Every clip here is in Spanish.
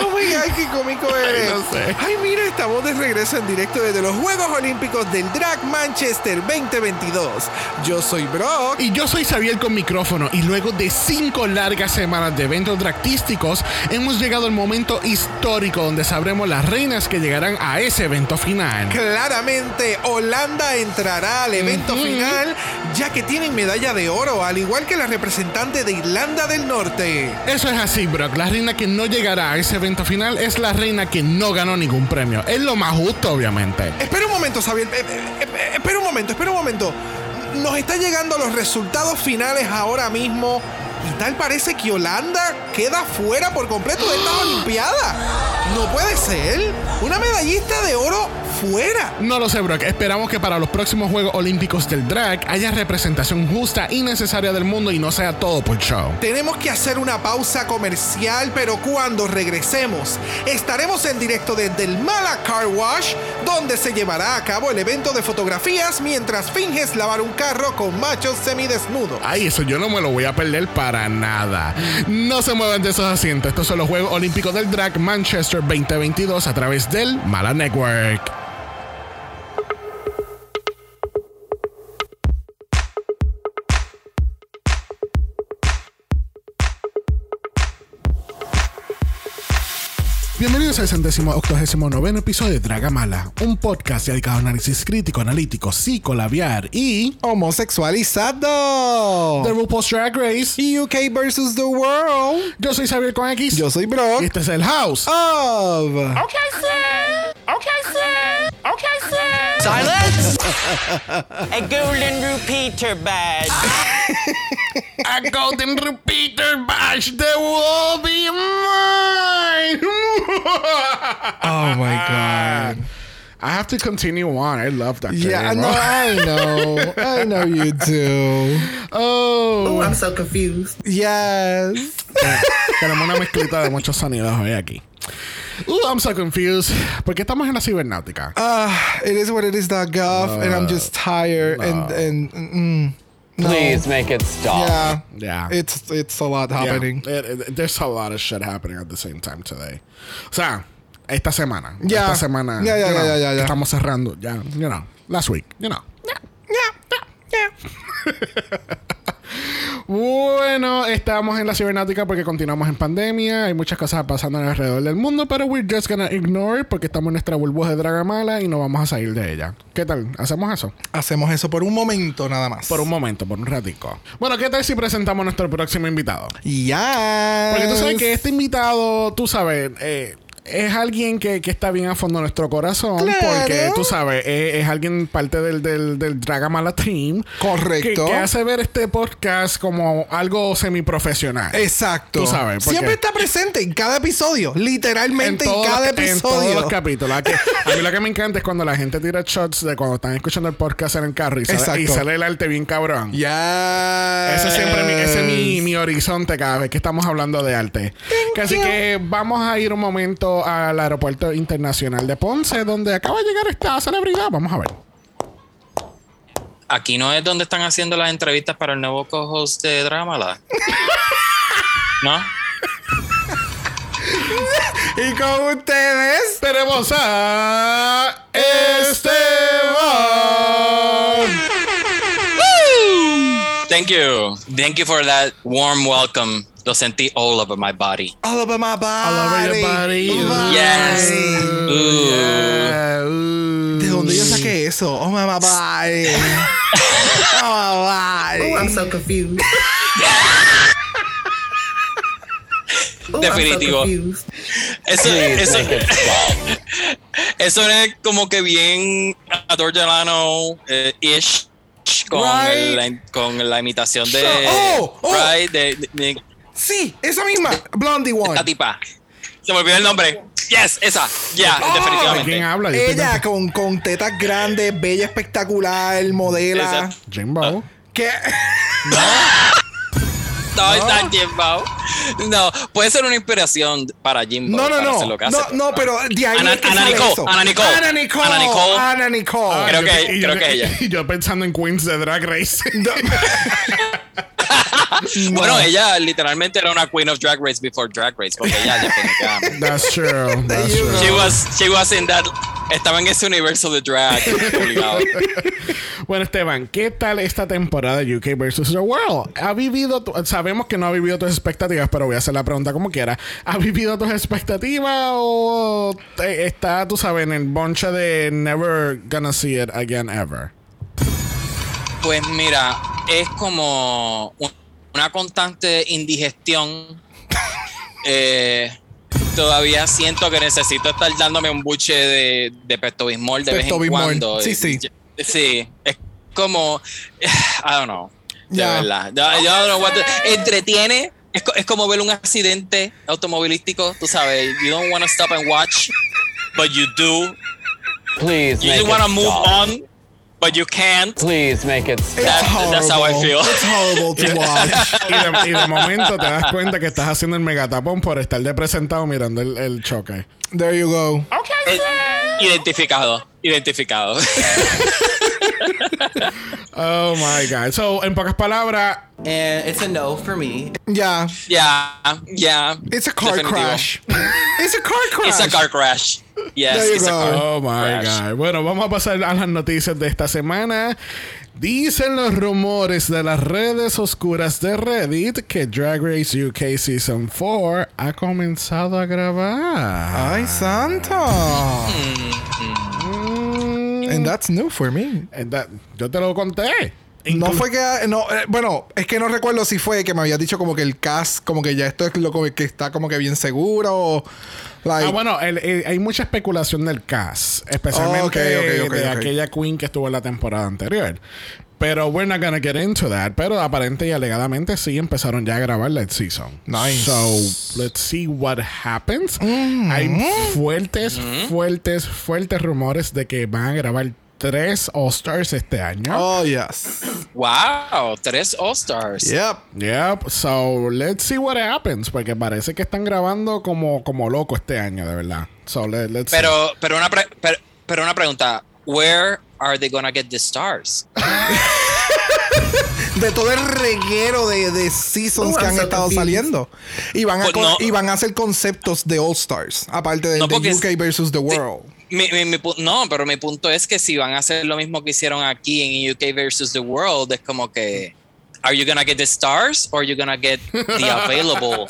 Oh my god, qué cómico eres. no sé. Ay, mira, estamos de regreso en directo desde los Juegos Olímpicos del Drag Manchester 2022. Yo soy Brock. Y yo soy Xavier con micrófono y luego de cinco largas semanas de eventos dragtísticos hemos llegado al momento histórico donde sabremos las reinas que llegarán a ese evento final. Claramente, Holanda entrará al evento final ya que tienen medalla de oro, al igual que la representante de Irlanda del Norte. Eso es así, Brock. La reina que no llegará a ese evento final es la reina que no ganó ningún premio. Es lo más justo, obviamente. Espera un momento, Xavier. Eh, eh, eh, Espera un momento, espera un momento. Nos está llegando los resultados finales ahora mismo. Y tal parece que Holanda queda fuera por completo de esta Olimpiada. No puede ser. Una medallista de oro fuera. No lo sé, Brock. Esperamos que para los próximos Juegos Olímpicos del Drag haya representación justa y necesaria del mundo y no sea todo por show. Tenemos que hacer una pausa comercial, pero cuando regresemos, estaremos en directo desde el Mala Car Wash, donde se llevará a cabo el evento de fotografías mientras finges lavar un carro con machos semidesnudos. Ay, eso yo no me lo voy a perder para nada. No se muevan de esos asientos. Estos son los Juegos Olímpicos del Drag Manchester 2022 a través del Mala Network. Bienvenidos al centésimo octogésimo noveno episodio de Dragamala, un podcast dedicado a análisis crítico, analítico, psicolabiar y Homosexualizado. The RuPaul's Drag Race. UK versus the world. Yo soy Xavier con X. Yo soy Brock. Y este es el House. Of. Okay, sir. Okay, sir. Okay, sir. Silence. A golden repeater badge. A golden repeater bash that will be mine. Oh my god. I have to continue on. I love that. Yeah, game. no, I know. I know you do. Oh. I'm so confused. Yes. Tenemos una mezclita de muchos sonidos hoy aquí. Ooh, I'm so confused. ¿Por qué estamos en la cibernáutica? Uh, it is what it is. Gov, and I'm just tired and and mm, no. Please make it stop. Yeah, Yeah. it's it's a lot Yeah, happening. it- it- there's a lot of shit happening at the same time today. O sea, esta semana. Yeah. Esta semana. Yeah, yeah, you know, yeah, yeah, yeah. Estamos cerrando. Ya, you know. Last week, you know. Bueno, estamos en la cibernáutica porque continuamos en pandemia. Hay muchas cosas pasando alrededor del mundo, pero we're just gonna ignore porque estamos en nuestra burbuja de Dragamala y no vamos a salir de ella. ¿Qué tal? ¿Hacemos eso? Hacemos eso por un momento nada más. Por un momento, por un ratico. Bueno, ¿qué tal si presentamos a nuestro próximo invitado? Ya. Porque tú sabes que este invitado, tú sabes, eh, es alguien que, que está bien a fondo en nuestro corazón. Claro. Porque tú sabes, es alguien parte del, del, del Dragamala Team. Correcto. Que, que hace ver este podcast como algo semiprofesional. Exacto. Tú sabes, Siempre está presente en cada episodio. Literalmente en, cada los- en episodio. todos los capítulos. A mí lo que me encanta es cuando la gente tira shots de cuando están escuchando el podcast en el carro y sale, Exacto. y sale el arte bien cabrón. Ya. Ese siempre mi- ese es mi, mi horizonte cada vez que estamos hablando de arte. Así que vamos a ir un momento al aeropuerto internacional de Ponce, donde acaba de llegar esta celebridad. Vamos a ver. Aquí no es donde están haciendo las entrevistas para el nuevo co-host de Drámala. ¿No? Y con ustedes. Tenemos a Esteban. Thank you. Thank you for that warm welcome. Lo sentí all over my body. All over my body. All over your body. Yes. Ooh. Yeah, ooh. ¿De dónde yo saqué eso? Oh my body. oh my body. Oh, I'm so confused. Oh, I'm so Definitivo. confused. Eso, Please eso, make it stop. eso es como que bien Ador Delano eh, ish con, Right. la, con la imitación de, Oh, oh. right, de, de- de Sí, esa misma. Blondie one. esta tipa. Se me olvidó el nombre. Yes, esa. Ya, ¿De quién definitivamente. habla? Yo Ella con, con tetas grandes, bella, espectacular, modela. Jimbo. ¿Qué? No, está Jimbo. No, puede ser una inspiración para Jimbo. No, no, para hacer no. lo que No, hace, no, pero de ahí Ana, es que Ana sale Nicole, eso. Ana Nicole. Ana Nicole. Ana Nicole. Ana Nicole. Ah, Creo yo- que- y creo yo- que ella. Yo pensando en Queens de Drag Race. Bueno, ella literalmente era una Queen of Drag Race before Drag Race, porque ella definitivamente. That's true. That's true. She was, she was in that. Estaba en ese universo de drag. Bueno, Esteban, ¿qué tal esta temporada de UK versus The World? ¿Ha vivido, tu- sabemos que no ha vivido tus expectativas, pero voy a hacer la pregunta como quiera. ¿Ha vivido tus expectativas o te- está, tú sabes, en el bonche de never gonna see it again ever? Pues mira, es como un- una constante indigestión. Eh, todavía siento que necesito estar dándome un buche de, de Pepto Bismol de vez en cuando. Sí, sí. Sí, es como. I don't know. De verdad. Yo, yo don't know what to- entretiene. Es, es como ver un accidente automovilístico. Tú sabes, you don't want to stop and watch, but you do. Please You just want to move stop. on, but you can't. Please make it. That- that's how I feel. It's horrible to watch. Y de, y de momento te das cuenta que estás haciendo el megatapón por estar de presentado mirando el, el choque. There you go. Eh, Identificado, identificado. Oh my God. So, en pocas palabras, And it's a no for me. Ya. Ya, ya. It's a car Definitivo. crash. It's a car crash. It's a car crash. Yes, it's a car Oh my crash. God. Bueno, vamos a pasar a las noticias de esta semana. Dicen los rumores de las redes oscuras de Reddit que Drag Race UK Season 4 ha comenzado a grabar. Ay, santo. And that's new for me. and that- yo te lo conté. No fue que. No, eh, bueno, es que no recuerdo si fue que me había dicho como que el cast, como que ya esto es lo que está como que bien seguro. o, like- Ah, bueno, el- el- hay mucha especulación del cast, especialmente Oh, de aquella queen que estuvo en la temporada anterior. Pero we're not gonna get into that. Pero aparente y alegadamente sí empezaron ya a grabar la season. Nice. So, let's see what happens. Hay fuertes, fuertes, fuertes rumores de que van a grabar tres All-Stars este año. Oh, yes. Wow, tres All-Stars. Yep. Yep. So, let's see what happens. Porque parece que están grabando como, como loco este año, de verdad. So, let, let's see. Pero, pero, una pre- pero, pero una pregunta. Where are they gonna get the stars? De todo el reguero de, de seasons que han estado saliendo. Y van, a Pues no. y van a hacer conceptos de All Stars. Aparte del No, de es- UK versus The World. Mi- mi- mi no, pero mi punto es que si van a hacer lo mismo que hicieron aquí en UK versus the World, es como que. Are you gonna get the stars or are you gonna get the available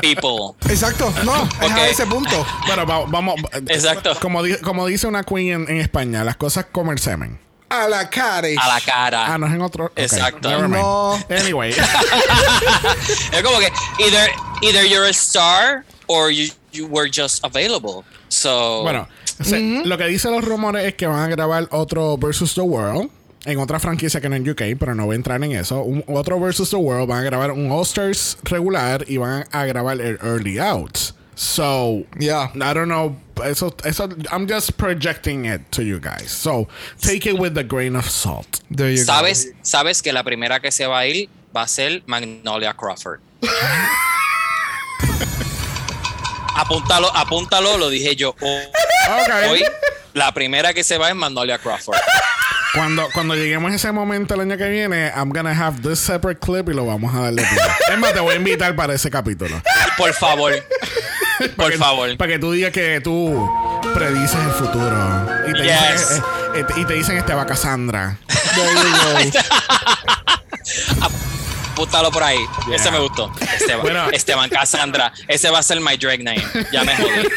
people? Exacto. No, es a ese punto. Va- vamos. Exacto. Como, como dice una queen en, en España, las cosas comer semen. A la cara. A la cara. Ah, no es en otro. Exacto. never mind. No. Anyway. Es como que either, either you're a star or you, you were just available. So. bueno, se- lo que dicen los rumores es que van a grabar otro Versus the World. En otra franquicia que no en UK, pero no voy a entrar en eso. Un, otro Versus the World. Van a grabar un All-Stars regular y van a grabar el Early Outs. So, Yeah. I don't know. Eso, eso, I'm just projecting it to you guys. So, take it with a grain of salt. There you go. ¿Sabes, sabes que la primera que se va a ir va a ser Magnolia Crawford. apúntalo, apúntalo, lo dije yo. Hoy, la primera que se va es Magnolia Crawford. Cuando, cuando lleguemos a ese momento el año que viene, I'm gonna have this separate clip y lo vamos a darle play. Es más, te voy a invitar para ese capítulo. Por favor. Por favor. Para que tú digas que tú predices el futuro. Y te, Yes. dicen, eh, eh, y te dicen Esteban Cassandra. There you go. Apúntalo por ahí. Yeah. Ese me gustó. Esteban, Bueno. Esteban Cassandra. Ese va a ser my drag name. Ya me jodí.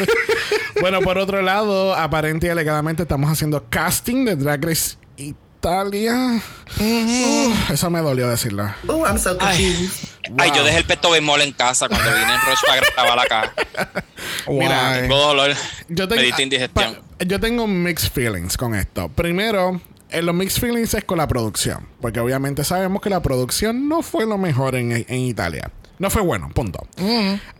Bueno, por otro lado, aparente y alegadamente estamos haciendo casting de Drag Race Italia. Eso me dolió. Oh, I'm so confused. Ay, yo dejé el peto bemol en casa cuando vine en Rush para grabar acá. Mira, Why? Tengo dolor. Yo Me tengo, indigestión. pa- yo tengo mixed feelings con esto. Primero, en los mixed feelings es con la producción. Porque obviamente sabemos que la producción no fue lo mejor en, en Italia. No fue bueno, punto.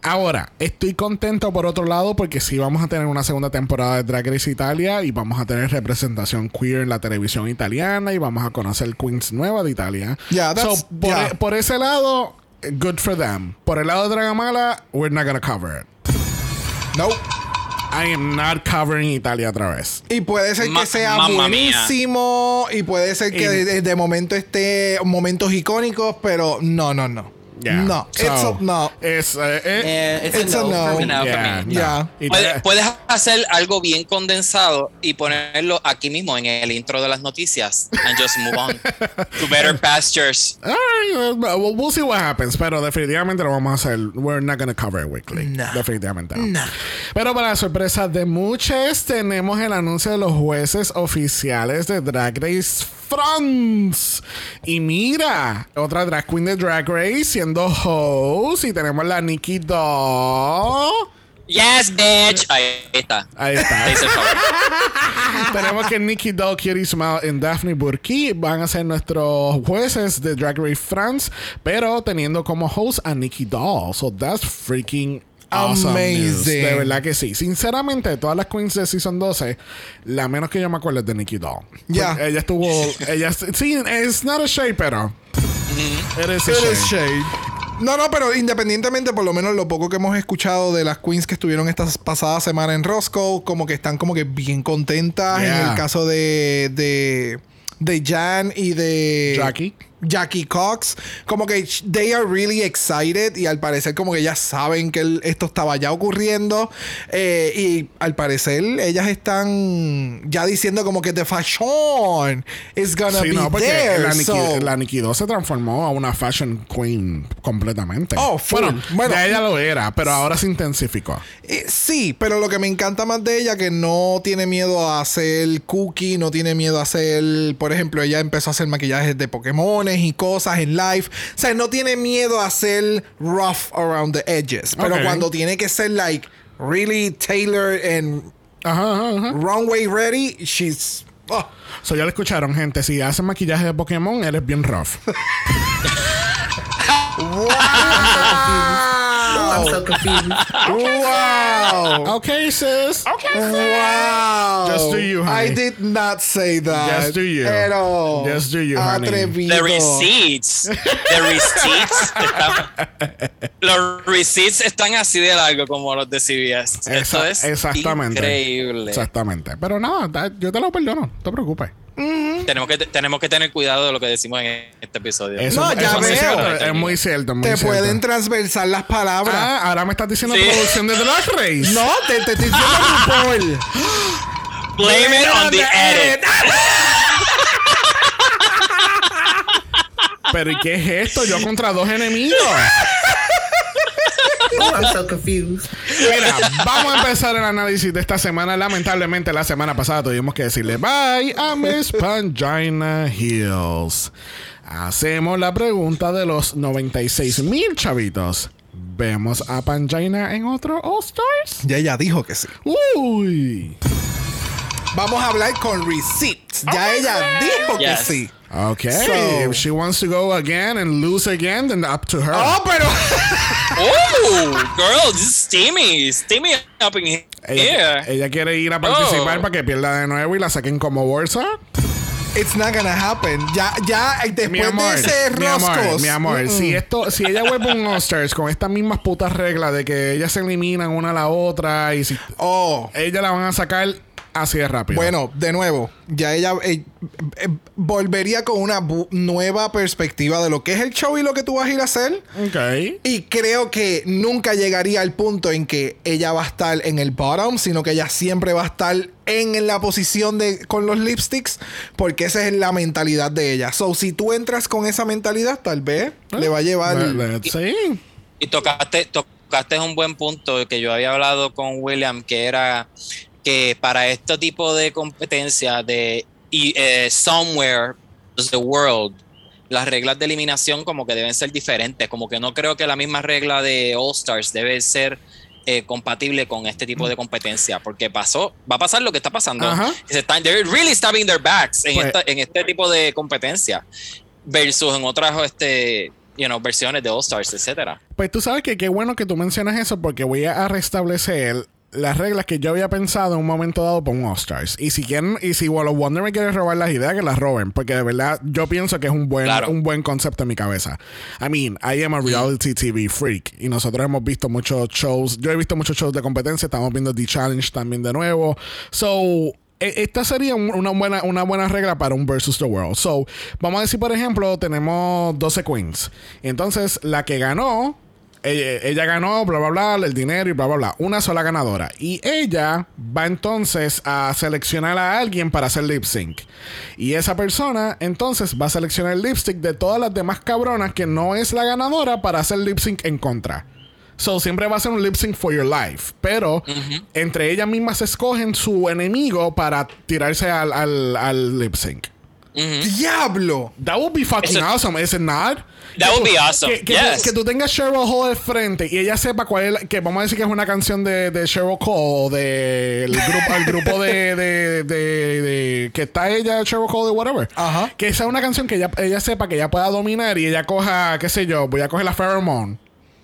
Ahora, estoy contento por otro lado porque sí vamos a tener una segunda temporada de Drag Race Italia y vamos a tener representación queer en la televisión italiana y vamos a conocer queens nuevas de Italia. Yeah, that's- So, por, yeah. por ese lado, good for them. Por el lado de Dragamala, we're not gonna cover it. No. I am not covering Italia otra vez. Y puede ser Ma- que sea mía. buenísimo. Y puede ser que Y- de- de momento esté momentos icónicos, pero no, no, no. Yeah. No. So, it's a, no. It's, uh, it- Yeah, it's, It's a a no, no. No, yeah, no. Yeah. Y Puedes, puedes hacer algo bien condensado y ponerlo aquí mismo en el intro de las noticias and just move on to better pastures. All right, well, we'll see what happens, pero definitivamente lo vamos a hacer. We're not going to cover it weekly. No. Definitivamente no. Pero para la sorpresa de muchos, tenemos el anuncio de los jueces oficiales de Drag Race France. Y mira, otra drag queen de Drag Race siendo host. Y tenemos la Nikki Doll. Yes, bitch. Ahí está. Ahí está. Tenemos que Nikki Doll, Cutie Smile y Daphne Burki van a ser nuestros jueces de Drag Race France, pero teniendo como host a Nikki Doll. So that's freaking awesome. news. Amazing. De verdad que sí. Sinceramente, todas las queens de Season 12, la menos que yo me acuerdo es de Nikki Doll. Ya. Ella estuvo. ella, sí, it's not a shade, pero. It is a It shade. is shade. No, no, pero independientemente, por lo menos lo poco que hemos escuchado de las queens que estuvieron esta pasada semana en Roscoe, como que están como que bien contentas. En el caso de, de, de Jan y de Jackie. Jackie Cox, como que they are really excited y al parecer como que ya saben que el- esto estaba ya ocurriendo eh, y al parecer ellas están ya diciendo como que the fashion is gonna Sí, be no, porque there. la, Nikki, so- la Nikki Doll se transformó a una fashion queen completamente. Oh, full. Bueno, Bueno. ya ella lo era, pero ahora se intensificó. Eh, sí, pero lo que me encanta más de ella que no tiene miedo a hacer cookie, no tiene miedo a hacer, por ejemplo, ella empezó a hacer maquillajes de Y cosas en live. O sea, no tiene miedo a hacer rough around the edges. Pero cuando tiene que ser like really tailored and Ajá, ajá, ajá. runway ready, she's oh, So ya lo escucharon, gente. Si haces maquillaje de Pokémon, eres bien rough. I'm so confused. wow. okay, sis. Wow. Just do you, honey. I did not say that. Just do you. At all. Just do you, honey. Atrevido. The receipts. The receipts los receipts están así de largo como los de CBS. Esto Exa- es exactamente. increíble. Exactamente. Pero no, da- yo te lo perdono. No te preocupes. Tenemos que, tenemos que tener cuidado de lo que decimos en este episodio. Eso, No, ya eso es muy veo. cierto. Es muy cierto. muy Te cierto. pueden transversar las palabras. Ah, ahora me estás diciendo Sí. producción de Drag Race. No, te, te estoy diciendo RuPaul. Blame it on the edit. Pero ¿y qué es esto? Yo contra dos enemigos. Oh, I'm so confused. Mira, vamos a empezar el análisis de esta semana. Lamentablemente, la semana pasada tuvimos que decirle bye a Miss Pangina Hills. Hacemos la pregunta de los 96 mil chavitos. ¿Vemos a Pangina en otro All Stars? Ya ella dijo que sí. Uy. Vamos a hablar con receipts. Ya ella dijo que sí. Okay. So- if she wants to go again and lose again, then up to her. Oh, pero. Girl, this is steamy. Steamy up in here. ella, ella quiere ir a participar Oh. para que pierda de nuevo y la saquen como bolsa. It's not gonna happen. Ya, ya, después Mi amor, de ese mi amor, mi amor, si esto, si ella vuelve un All Stars con estas mismas putas reglas de que ellas se eliminan una a la otra y si Oh. ella la van a sacar así de rápido. Bueno, de nuevo, ya ella eh, eh, volvería con una nueva perspectiva de lo que es el show y lo que tú vas a ir a hacer. Ok. Y creo que nunca llegaría al punto en que ella va a estar en el bottom, sino que ella siempre va a estar en la posición de con los lipsticks, porque esa es la mentalidad de ella. So, si tú entras con esa mentalidad, tal vez le va a llevar. Le- le- sí. Y tocaste, tocaste un buen punto que yo había hablado con William, que era que para este tipo de competencia de y, eh, Somewhere the World, las reglas de eliminación como que deben ser diferentes. Como que no creo que la misma regla de All Stars debe ser eh, compatible con este tipo de competencia. Porque pasó, va a pasar lo que está pasando. Ajá. Que se están, they're really stabbing their backs en, Pues- esta- en este tipo de competencia. Versus en otras este, you know, versiones de All Stars, etcétera. Pues tú sabes que qué bueno que tú mencionas eso porque voy a restablecer las reglas que yo había pensado en un momento dado por un All-Stars. Y si quieren, y si Wall of Wonder me quiere robar las ideas, que las roben. Porque de verdad, yo pienso que es un buen, Claro. un buen concepto en mi cabeza. I mean, I am a reality TV freak. Y nosotros hemos visto muchos shows. Yo he visto muchos shows de competencia. Estamos viendo The Challenge también de nuevo. So. e- Esta sería un- una buena, una buena regla para un versus the world. So, vamos a decir, por ejemplo, tenemos 12 queens. Entonces, la que ganó ella, ella ganó, bla, bla, bla, el dinero y bla, bla, bla. Una sola ganadora. Y ella va entonces a seleccionar a alguien para hacer lip sync. Y esa persona entonces va a seleccionar el lip sync de todas las demás cabronas que no es la ganadora para hacer lip sync en contra. So, siempre va a ser un lip sync for your life. Pero entre ellas mismas escogen su enemigo para tirarse al, al, al lip sync. ¡Diablo! That would be fucking Eso- awesome, is it not? That Que would tú- be awesome, Que, que yes. tú, que tú tengas Cheryl Hall de frente y ella sepa cuál es, la- que vamos a decir que es una canción de, de Cheryl Cole, del grupo, el grupo de, de, de- de- que está ella, Cheryl Cole, de whatever. Ajá. Que sea una canción que ella, ella sepa que ella pueda dominar y ella coja, qué sé yo, voy a coger la Pheromone.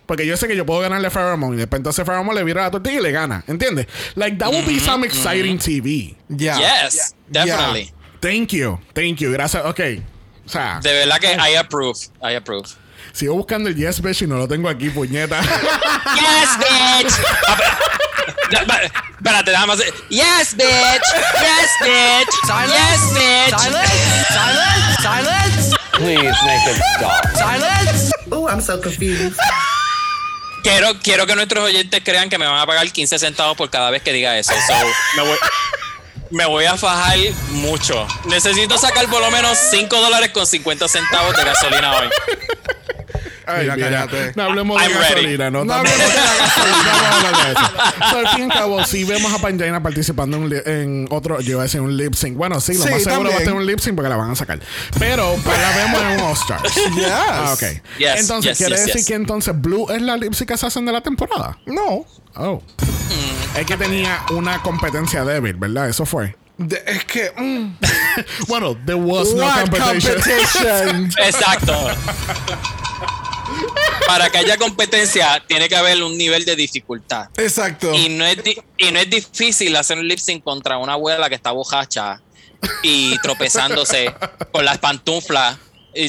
Porque yo sé que yo puedo ganarle a Pheromone y después entonces Pheromone le vira la tortilla y le gana. ¿Entiendes? Like, that would be some exciting TV. Ya. Yes, definitely. Thank you. Thank you. Gracias. Ok. O sea, De verdad que I approve. I approve. sigo buscando el Yes Bitch y no lo tengo aquí, puñeta. Yes, bitch. Ah, Espérate, nada más. Yes, bitch. Yes, bitch. Yes, bitch. Silence! Silence! Silence! Please make it stop. Silence! Oh, I'm so confused. Quiero, quiero que nuestros oyentes crean que me van a pagar 15 centavos por cada vez que diga eso. So, me, voy, me voy a fajar mucho. Necesito sacar por lo menos 5 dólares con 50 centavos de gasolina hoy. Ay, Mira, cállate. no hablemos de I'm ready. gasolina, no, no hablemos de la gasolina, vamos a hablar de eso. So, al fin y al cabo, si vemos a Panjaina participando en, en otro, yo iba a decir un lip sync. Bueno, sí, lo Sí, más seguro va a tener un lip sync porque la van a sacar. Pero pues, la vemos en un All Stars. Yes. Ah, ok. Yes, entonces, yes, quiere yes, decir yes. que entonces Blue es la lip sync assassin de la temporada. No. Oh. Es que tenía una competencia débil, ¿verdad? Eso fue. De- es que. mm, Bueno, there was no competition. competition? Exacto. Para que haya competencia, tiene que haber un nivel de dificultad. Exacto. Y no, es y no es difícil hacer un lip sync contra una abuela que está bojacha y tropezándose con las pantuflas.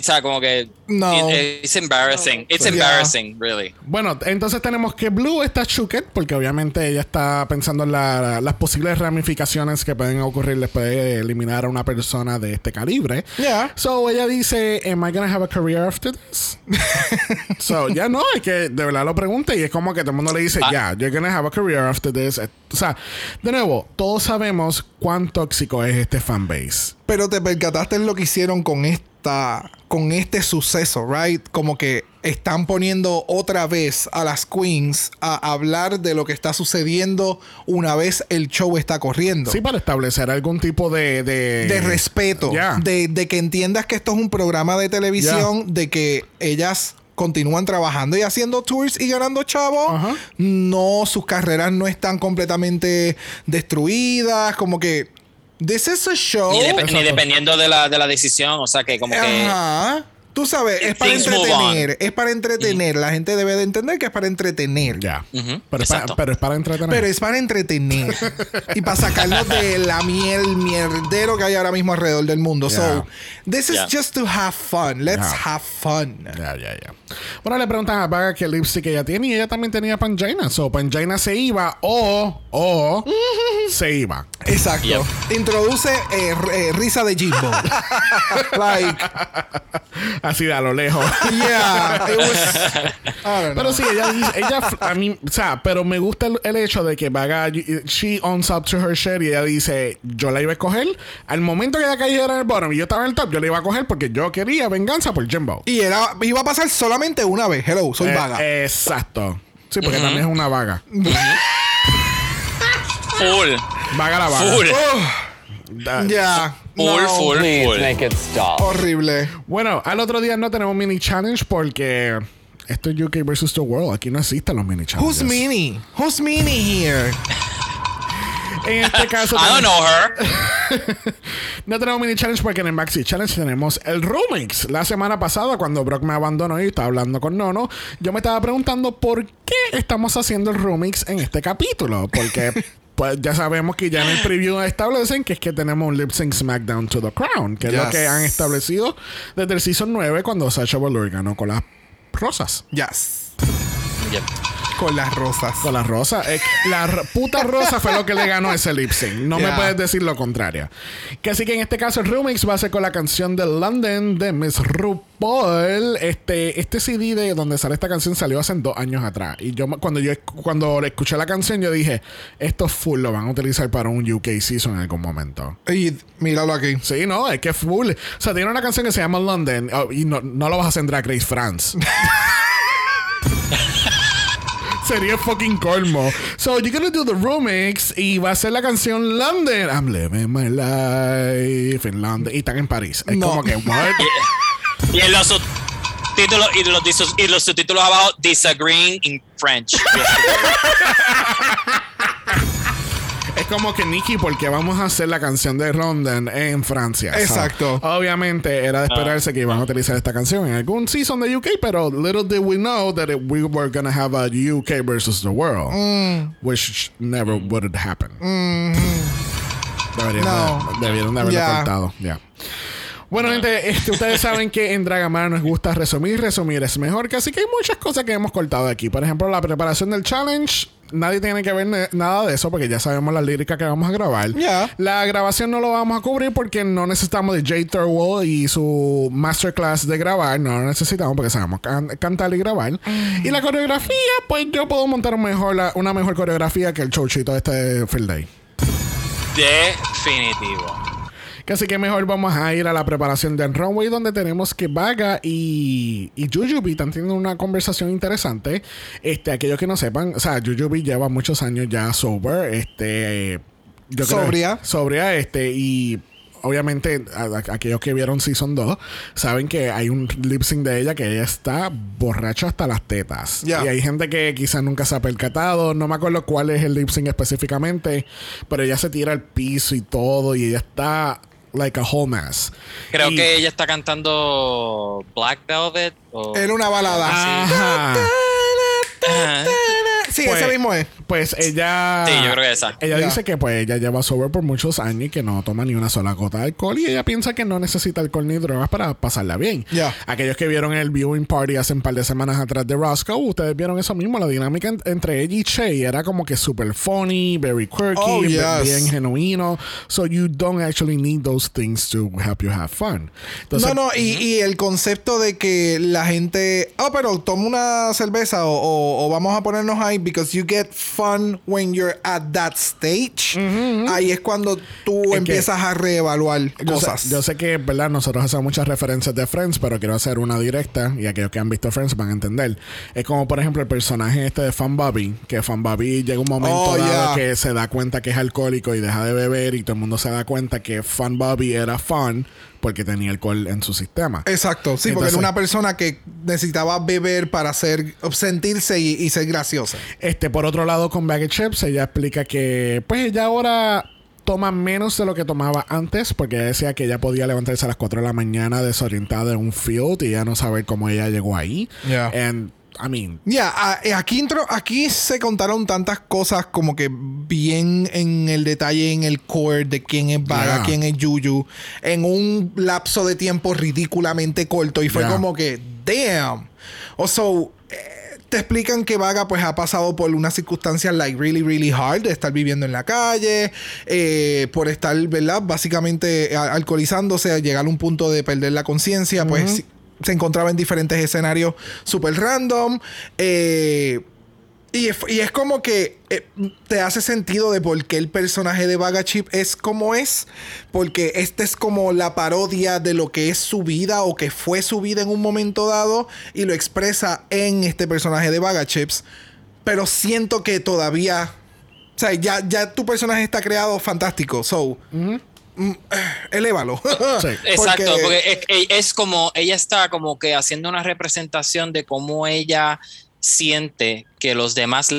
Sea, como que. No. it- it's embarrassing. It's Yeah. embarrassing, really. Bueno, entonces tenemos que Blue está shooked porque obviamente ella está pensando en la- las posibles ramificaciones que pueden ocurrir después de eliminar a una persona de este calibre. Yeah. So ella dice, "Am I gonna have a career after this?" so ya no, es que de verdad lo pregunta y es como que todo el mundo le dice, Ah. "Yeah, you're gonna have a career after this." Eh, O sea, de nuevo, todos sabemos cuán tóxico es este fanbase. Pero te percataste en lo que hicieron con con este suceso, right? Como que están poniendo otra vez a las queens a hablar de lo que está sucediendo una vez el show está corriendo. Sí, para establecer algún tipo de de, de respeto, de, de que entiendas que esto es un programa de televisión, de que ellas continúan trabajando y haciendo tours y ganando chavos. No, sus carreras no están completamente destruidas, como que this is a show. Ni, dep- Exacto. dependiendo de la, de la decisión. O sea, que como que. Tú sabes, es para entretener, es para entretener. La gente debe de entender que es para entretener. Ya. Pero, es para, exacto. pero es para entretener. Pero es para entretener y para sacarnos de la miel mierdero que hay ahora mismo alrededor del mundo. So, this is Yeah. just to have fun. Let's have fun. Ya, ya, ya. Bueno, le preguntan a Vaga qué lipstick ella tiene y ella también tenía Pangina. So, Pangina se iba o, o, se iba. Exacto. Yep. Introduce eh, eh, risa de Jimbo. like, Así de a lo lejos. yeah, it was. I don't know. Pero sí, ella dice, ella, a mí, o sea, pero me gusta el, el hecho de que Vaga, she owns up to her shit y ella dice, yo la iba a escoger. Al momento que ella cayera en el bottom y yo estaba en el top, yo la iba a coger porque yo quería venganza por Jimbo. Y era, iba a pasar solamente una vez. Hello, soy Eh, vaga. exacto. Sí, porque también es una vaga. Full. Vaga la vaga. Full. Da- Ya. Full, no. full, Please full. make it stop. Horrible. Bueno, al otro día no tenemos mini challenge porque esto es UK versus the world. Aquí no existen los mini challenges. Who's Minnie? Who's Minnie here? En este caso, I don't know her. no tenemos mini challenge porque en el Maxi Challenge tenemos el remix. La semana pasada, cuando Brock me abandonó y estaba hablando con Nono, yo me estaba preguntando por qué estamos haciendo el remix en este capítulo. Porque. Pues ya sabemos que ya en el preview establecen que es que tenemos un lip sync SmackDown to the Crown, que es lo Yes. que han establecido desde el season 9 cuando Sasha Velour ganó con las rosas. Yes. Yep. Con las rosas. Con las rosas. Eh, la puta rosa fue lo que le ganó ese lip sync. No me Yeah. puedes decir lo contrario. Que así que en este caso el remix va a ser con la canción de London de Miss RuPaul. Este, este CD de donde sale esta canción salió hace dos años atrás. Y yo me- cuando yo cuando escuché la canción yo dije, esto full lo van a utilizar para un UK season en algún momento. Y míralo aquí. Sí, no, es que full. O sea, tiene una canción que se llama London oh, y no, no lo vas a hacer en Drag Race France. Sería fucking colmo. So, you're gonna do the remix y va a ser la canción London. I'm living my life in London. Y están en París. Es No. como que, what? Y en los subtítulos y los, disos- y los subtítulos abajo disagreeing in French. Es como que, Nicky, ¿por qué vamos a hacer la canción de London en Francia? So, Exacto. obviamente era de esperarse que iban a utilizar esta canción en algún season de UK, pero little did we know that it- we were gonna have a UK versus the world, which never would happen. Deberían, No. de, debieron de haberlo. Ya. Bueno, gente, este, ustedes saben que en Dragamar nos gusta resumir. Resumir es mejor. Que así que hay muchas cosas que hemos cortado aquí. Por ejemplo, la preparación del challenge. Nadie tiene que ver nada de eso porque ya sabemos las líricas que vamos a grabar. Ya. La grabación no lo vamos a cubrir porque no necesitamos de Jay Thurwell y su masterclass de grabar. No lo necesitamos porque sabemos can- cantar y grabar. Y la coreografía, pues yo puedo montar un mejor, la- una mejor coreografía que el showchito de este Field Day. Definitivo. Que Así que mejor vamos a ir a la preparación del runway donde tenemos que Vaga y, y Jujubee están teniendo una conversación interesante. Este, aquellos que no sepan, o sea, Jujubee lleva muchos años ya sober, este, yo creo- Sobria. sobria, este, y obviamente a- a- aquellos que vieron Season 2 saben que hay un lip sync de ella que ella está borracha hasta las tetas. Ya. Y hay gente que quizás nunca se ha percatado, no me acuerdo cuál es el lip sync específicamente, pero ella se tira al piso y todo y ella está like a whole mess. Creo Y- que ella está cantando Black Velvet. O... Era una balada. Ajá. Ajá. Sí, Pues- ese mismo es. Pues ella. Sí, yo creo que esa. Ella dice que pues ella lleva sober por muchos años y que no toma ni una sola gota de alcohol y ella piensa que no necesita alcohol ni drogas para pasarla bien. Ya. Aquellos que vieron el viewing party hace un par de semanas atrás de Roscoe, ustedes vieron eso mismo, la dinámica en- entre ella y Che era como que super funny, very quirky, Oh, yes. bien genuino. So you don't actually need those things to help you have fun. Entonces, no, no, y, y el concepto de que la gente, oh, pero toma una cerveza o, o- o vamos a ponernos ahí because you get fun when you're at that stage. Ahí es cuando tú que- empiezas a reevaluar Yo sé, cosas. yo sé que, ¿verdad? Nosotros hacemos muchas referencias de Friends, pero quiero hacer una directa y aquellos que han visto Friends van a entender. Es como, por ejemplo, el personaje este de Fan Bobby, que Fan Bobby llega un momento Oh, dado yeah. que se da cuenta que es alcohólico y deja de beber y todo el mundo se da cuenta que Fan Bobby era fun porque tenía alcohol en su sistema. Exacto, sí, porque Entonces- era una persona que necesitaba beber para ser, sentirse y, y ser graciosa. Este, por otro lado, con Baggage Chips, ella explica que, pues, ella ahora toma menos de lo que tomaba antes, porque ella decía que ella podía levantarse a las 4 de la mañana desorientada en un field y ya no saber cómo ella llegó ahí. Yeah. And, I mean, Ya, a- eh, aquí, intro- aquí se contaron tantas cosas como que bien en el detalle, en el core de quién es Vaga, Yeah. quién es Yuyu, en un lapso de tiempo ridículamente corto y fue Yeah. como que, damn. O so, eh, te explican que Vaga pues ha pasado por unas circunstancias like really, really hard de estar viviendo en la calle, eh, por estar, ¿verdad? Básicamente alcoholizándose, llegar a un punto de perder la conciencia, pues se encontraba en diferentes escenarios super random. eh, y, es, como que eh, te hace sentido de por qué el personaje de Vaga Chip es como es. Porque este es como la parodia de lo que es su vida o que fue su vida en un momento dado. Y lo expresa en este personaje de Vaga Chips. Pero siento que todavía. O sea, ya, ya tu personaje está creado fantástico. So. Elévalo. Sí. Exacto, porque es, es como ella está como que haciendo una representación de cómo ella siente que los demás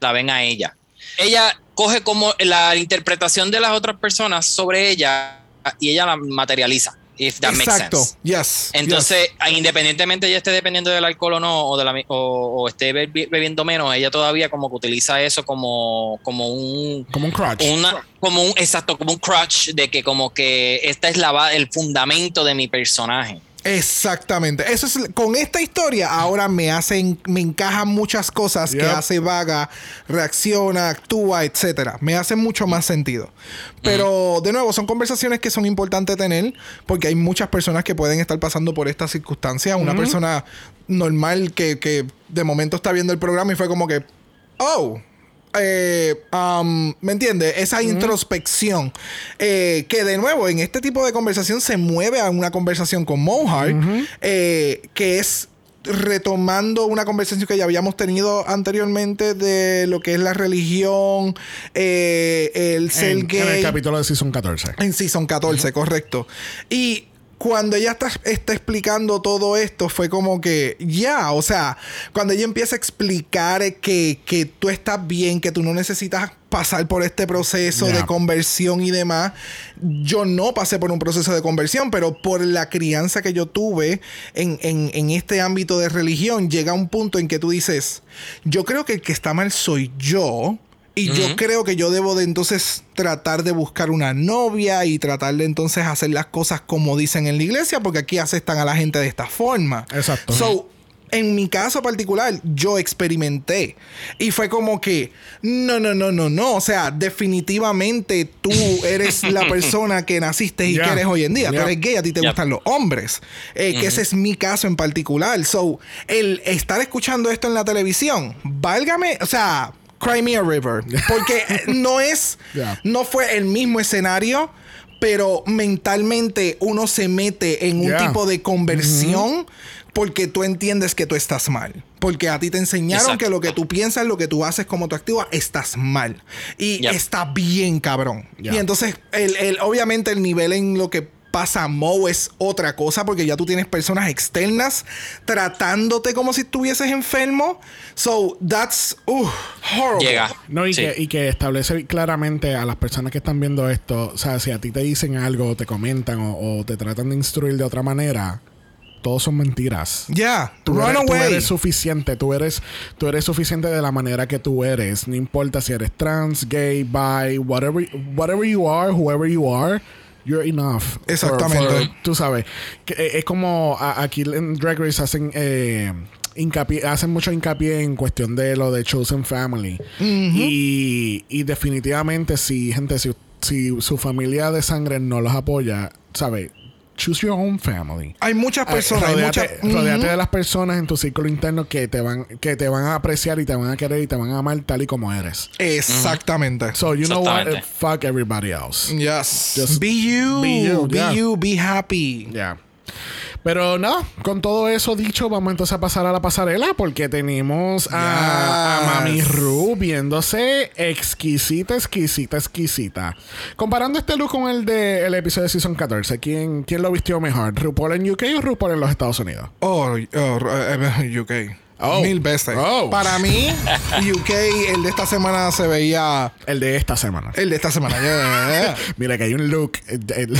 la ven a ella. ella coge como la interpretación de las otras personas sobre ella y ella la materializa. If that Exacto. makes sense. Yes. Entonces, independientemente ella esté dependiendo del alcohol o no, o, de la, o, o esté bebi- bebiendo menos, ella todavía como que utiliza eso como, como un Como un crutch. una, como un exacto, como un crutch de que como que esta es la el fundamento de mi personaje. Exactamente. Eso es con esta historia ahora me hacen me encajan muchas cosas que hace vaga, reacciona, actúa, etcétera. Me hacen mucho más sentido. Pero de nuevo, son conversaciones que son importantes tener porque hay muchas personas que pueden estar pasando por esta circunstancia. Una persona normal que, que de momento está viendo el programa y fue como que, oh, eh, um, ¿me entiendes? Esa introspección eh, que de nuevo en este tipo de conversación se mueve a una conversación con Mohart eh, que es retomando una conversación que ya habíamos tenido anteriormente de lo que es la religión, el ser en, el capítulo de Season 14. En Season 14, correcto. Y cuando ella está, está explicando todo esto, fue como que, ya, o sea, cuando ella empieza a explicar que, que tú estás bien, que tú no necesitas pasar por este proceso de conversión y demás, yo no pasé por un proceso de conversión, pero por la crianza que yo tuve en, en- en este ámbito de religión, llega un punto en que tú dices, yo creo que el que está mal soy yo. Y yo creo que yo debo de entonces tratar de buscar una novia y tratar de entonces hacer las cosas como dicen en la iglesia, porque aquí aceptan a la gente de esta forma. Exacto. So, en mi caso particular, yo experimenté. Y fue como que, no, no, no, no, no. O sea, definitivamente tú eres la persona que naciste y que eres hoy en día. Tú eres gay, a ti te gustan los hombres. Eh, Que ese es mi caso en particular. So, el estar escuchando esto en la televisión, válgame, o sea, Cry Me a River. Porque no es, no fue el mismo escenario. Pero mentalmente uno se mete en un tipo de conversión porque tú entiendes que tú estás mal. Porque a ti te enseñaron Exacto. que lo que tú piensas, lo que tú haces, como tú actúas, estás mal. Y Yep. está bien, cabrón. Y entonces, el, el- obviamente, el nivel en lo que pasa a Mo es otra cosa porque ya tú tienes personas externas tratándote como si estuvieses enfermo. So, that's uh, horrible. Llega. No, y, Sí. que, y que establece claramente a las personas que están viendo esto, o sea, si a ti te dicen algo, te comentan o, o te tratan de instruir de otra manera, todos son mentiras. Ya, Tú run eres, tú away. eres suficiente, tú eres, tú eres suficiente de la manera que tú eres. No importa si eres trans, gay, bi, whatever, whatever you are, whoever you are, you're enough. Exactamente. for- tú sabes. Que, eh, es como a- aquí en Drag Race hacen eh, hincapié, hacen mucho hincapié en cuestión de lo de Chosen Family. y, y definitivamente si, gente, si, si su familia de sangre no los apoya, ¿sabes? Choose your own family. Hay muchas personas, hay muchas. de las personas en tu círculo interno que te van que te van a apreciar y te van a querer y te van a amar tal y como eres. Exactamente. So you know what? Fuck everybody else. Yes. Just be you. be you, Be yeah. you. Be happy. Ya. Pero no, con todo eso dicho, vamos entonces a pasar a la pasarela porque tenemos a. Mami Ru viéndose exquisita, exquisita, exquisita. Comparando este look con el del episodio de Season 14, ¿quién, ¿quién lo vistió mejor? ¿RuPaul en UK o RuPaul en los Estados Unidos? Oh, oh, eh, UK. Oh. Mil veces. Oh. Para mí, UK, el de esta semana se veía. El de esta semana. El de esta semana. Yeah. Mira que hay un look. eh, el-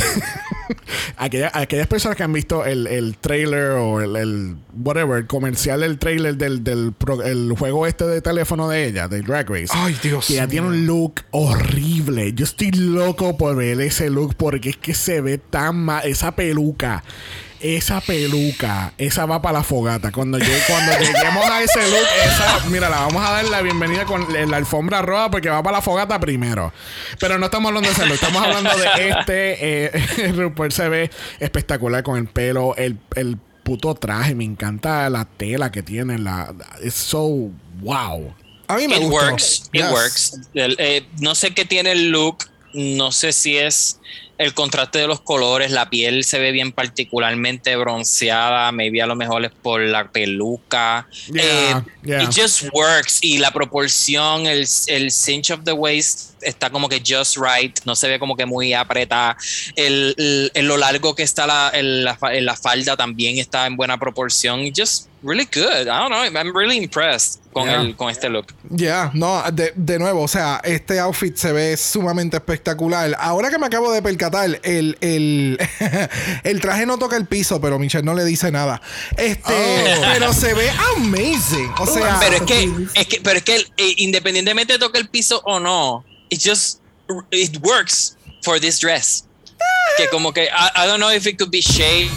aquella- aquellas personas que han visto el, el trailer o el, el whatever, el comercial del trailer del, del pro- el juego este de teléfono de ella, de Drag Race. Ay, Dios Que ya tiene un look horrible. Yo estoy loco por ver ese look porque es que se ve tan mal. Esa peluca. Esa peluca, esa va para la fogata. Cuando, llegue- cuando lleguemos a ese look, esa, mira, la vamos a dar la bienvenida con la, la alfombra roja porque va para la fogata primero. Pero no estamos hablando de ese look, estamos hablando de este. Eh, RuPaul se ve espectacular con el pelo, el, el puto traje. Me encanta la tela que tiene. La, es so wow. A mí me It gustó. works, it Yes. works. El, eh, no sé qué tiene el look, no sé si es el contraste de los colores, la piel se ve bien particularmente bronceada, maybe a lo mejor es por la peluca. Yeah, Eh, yeah. It just works y la proporción, el, el cinch of the waist está como que just right, no se ve como que muy apretada. El, lo largo que está la falda también está en buena proporción. Just really good. I don't know, I'm really impressed con, Yeah. el, con este look. Ya, no, de, de nuevo, o sea, este outfit se ve sumamente espectacular. Ahora que me acabo de percatar, el, el, el traje no toca el piso, pero Michelle no le dice nada. Este, pero se ve amazing. O sea, pero es que, es que, pero es que eh, independientemente de toque el piso o no, it just it works for this dress. Que como que I, I don't know if it could be shade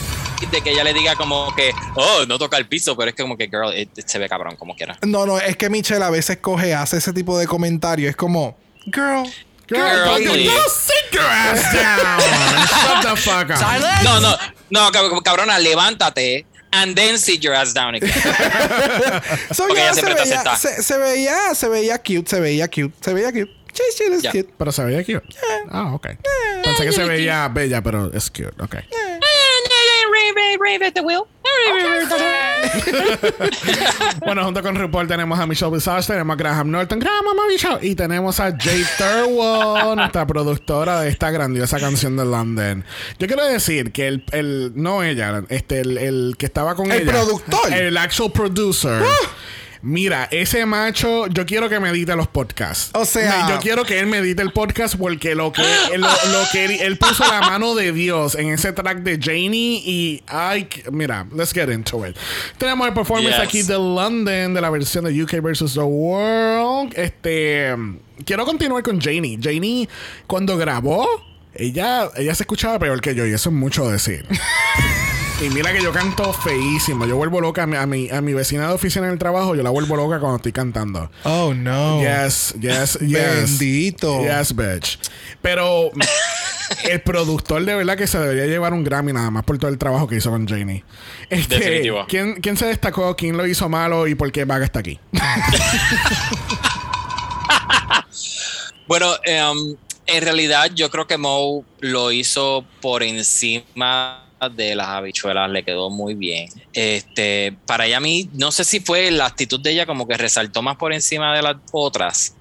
de que ella le diga como que oh no toca el piso, pero es que como que girl it- it se ve cabrón como quiera. no, no, es que Michelle a veces coge, hace ese tipo de comentario. Es como, girl, Girl, Girl, no, sit your ass down. Shut the fuck up. Silence. No, no, no, cab- cabrona, levántate and then sit your ass down again. So, Porque ya ella se, veía, se, se veía, se veía cute, se veía cute, se veía cute. Sí, sí, es Ya. cute. Pero se veía cute. Ah, ok. Pensé que se veía bella, pero es cute. Ok. Bueno, junto con RuPaul tenemos a Michelle Visage, tenemos a Graham Norton, Graham Michelle, y tenemos a Jay Thurwell, nuestra productora de esta grandiosa canción de London. Yo quiero decir que el, el no ella, este, el, el que estaba con El ella, productor. Ah. el actual producer. Mira, ese macho, yo quiero que me edite los podcasts. O sea- Me- yo quiero que él me edite el podcast porque lo que, lo, lo que él, él puso la mano de Dios en ese track de Janie y ay, mira, let's get into it. Tenemos el performance Yes. aquí de London de la versión de UK versus the World. Este, quiero continuar con Janie. Janie cuando grabó, ella, ella se escuchaba peor que yo y eso es mucho decir. Y mira que yo canto feísimo. Yo vuelvo loca a mi, a mi, a mi vecina de oficina en el trabajo. Yo la vuelvo loca cuando estoy cantando. Oh, no. Yes, yes, yes. Bendito. Yes, bitch. Pero el productor de verdad que se debería llevar un Grammy nada más por todo el trabajo que hizo con Janie. Este, Definitivo. ¿quién, ¿Quién se destacó? ¿Quién lo hizo malo? ¿Y por qué Vaga está aquí? Bueno, em, en realidad yo creo que Mo lo hizo por encima de las habichuelas, le quedó muy bien. Este, para ella a mí, no sé si fue la actitud de ella como que resaltó más por encima de las otras.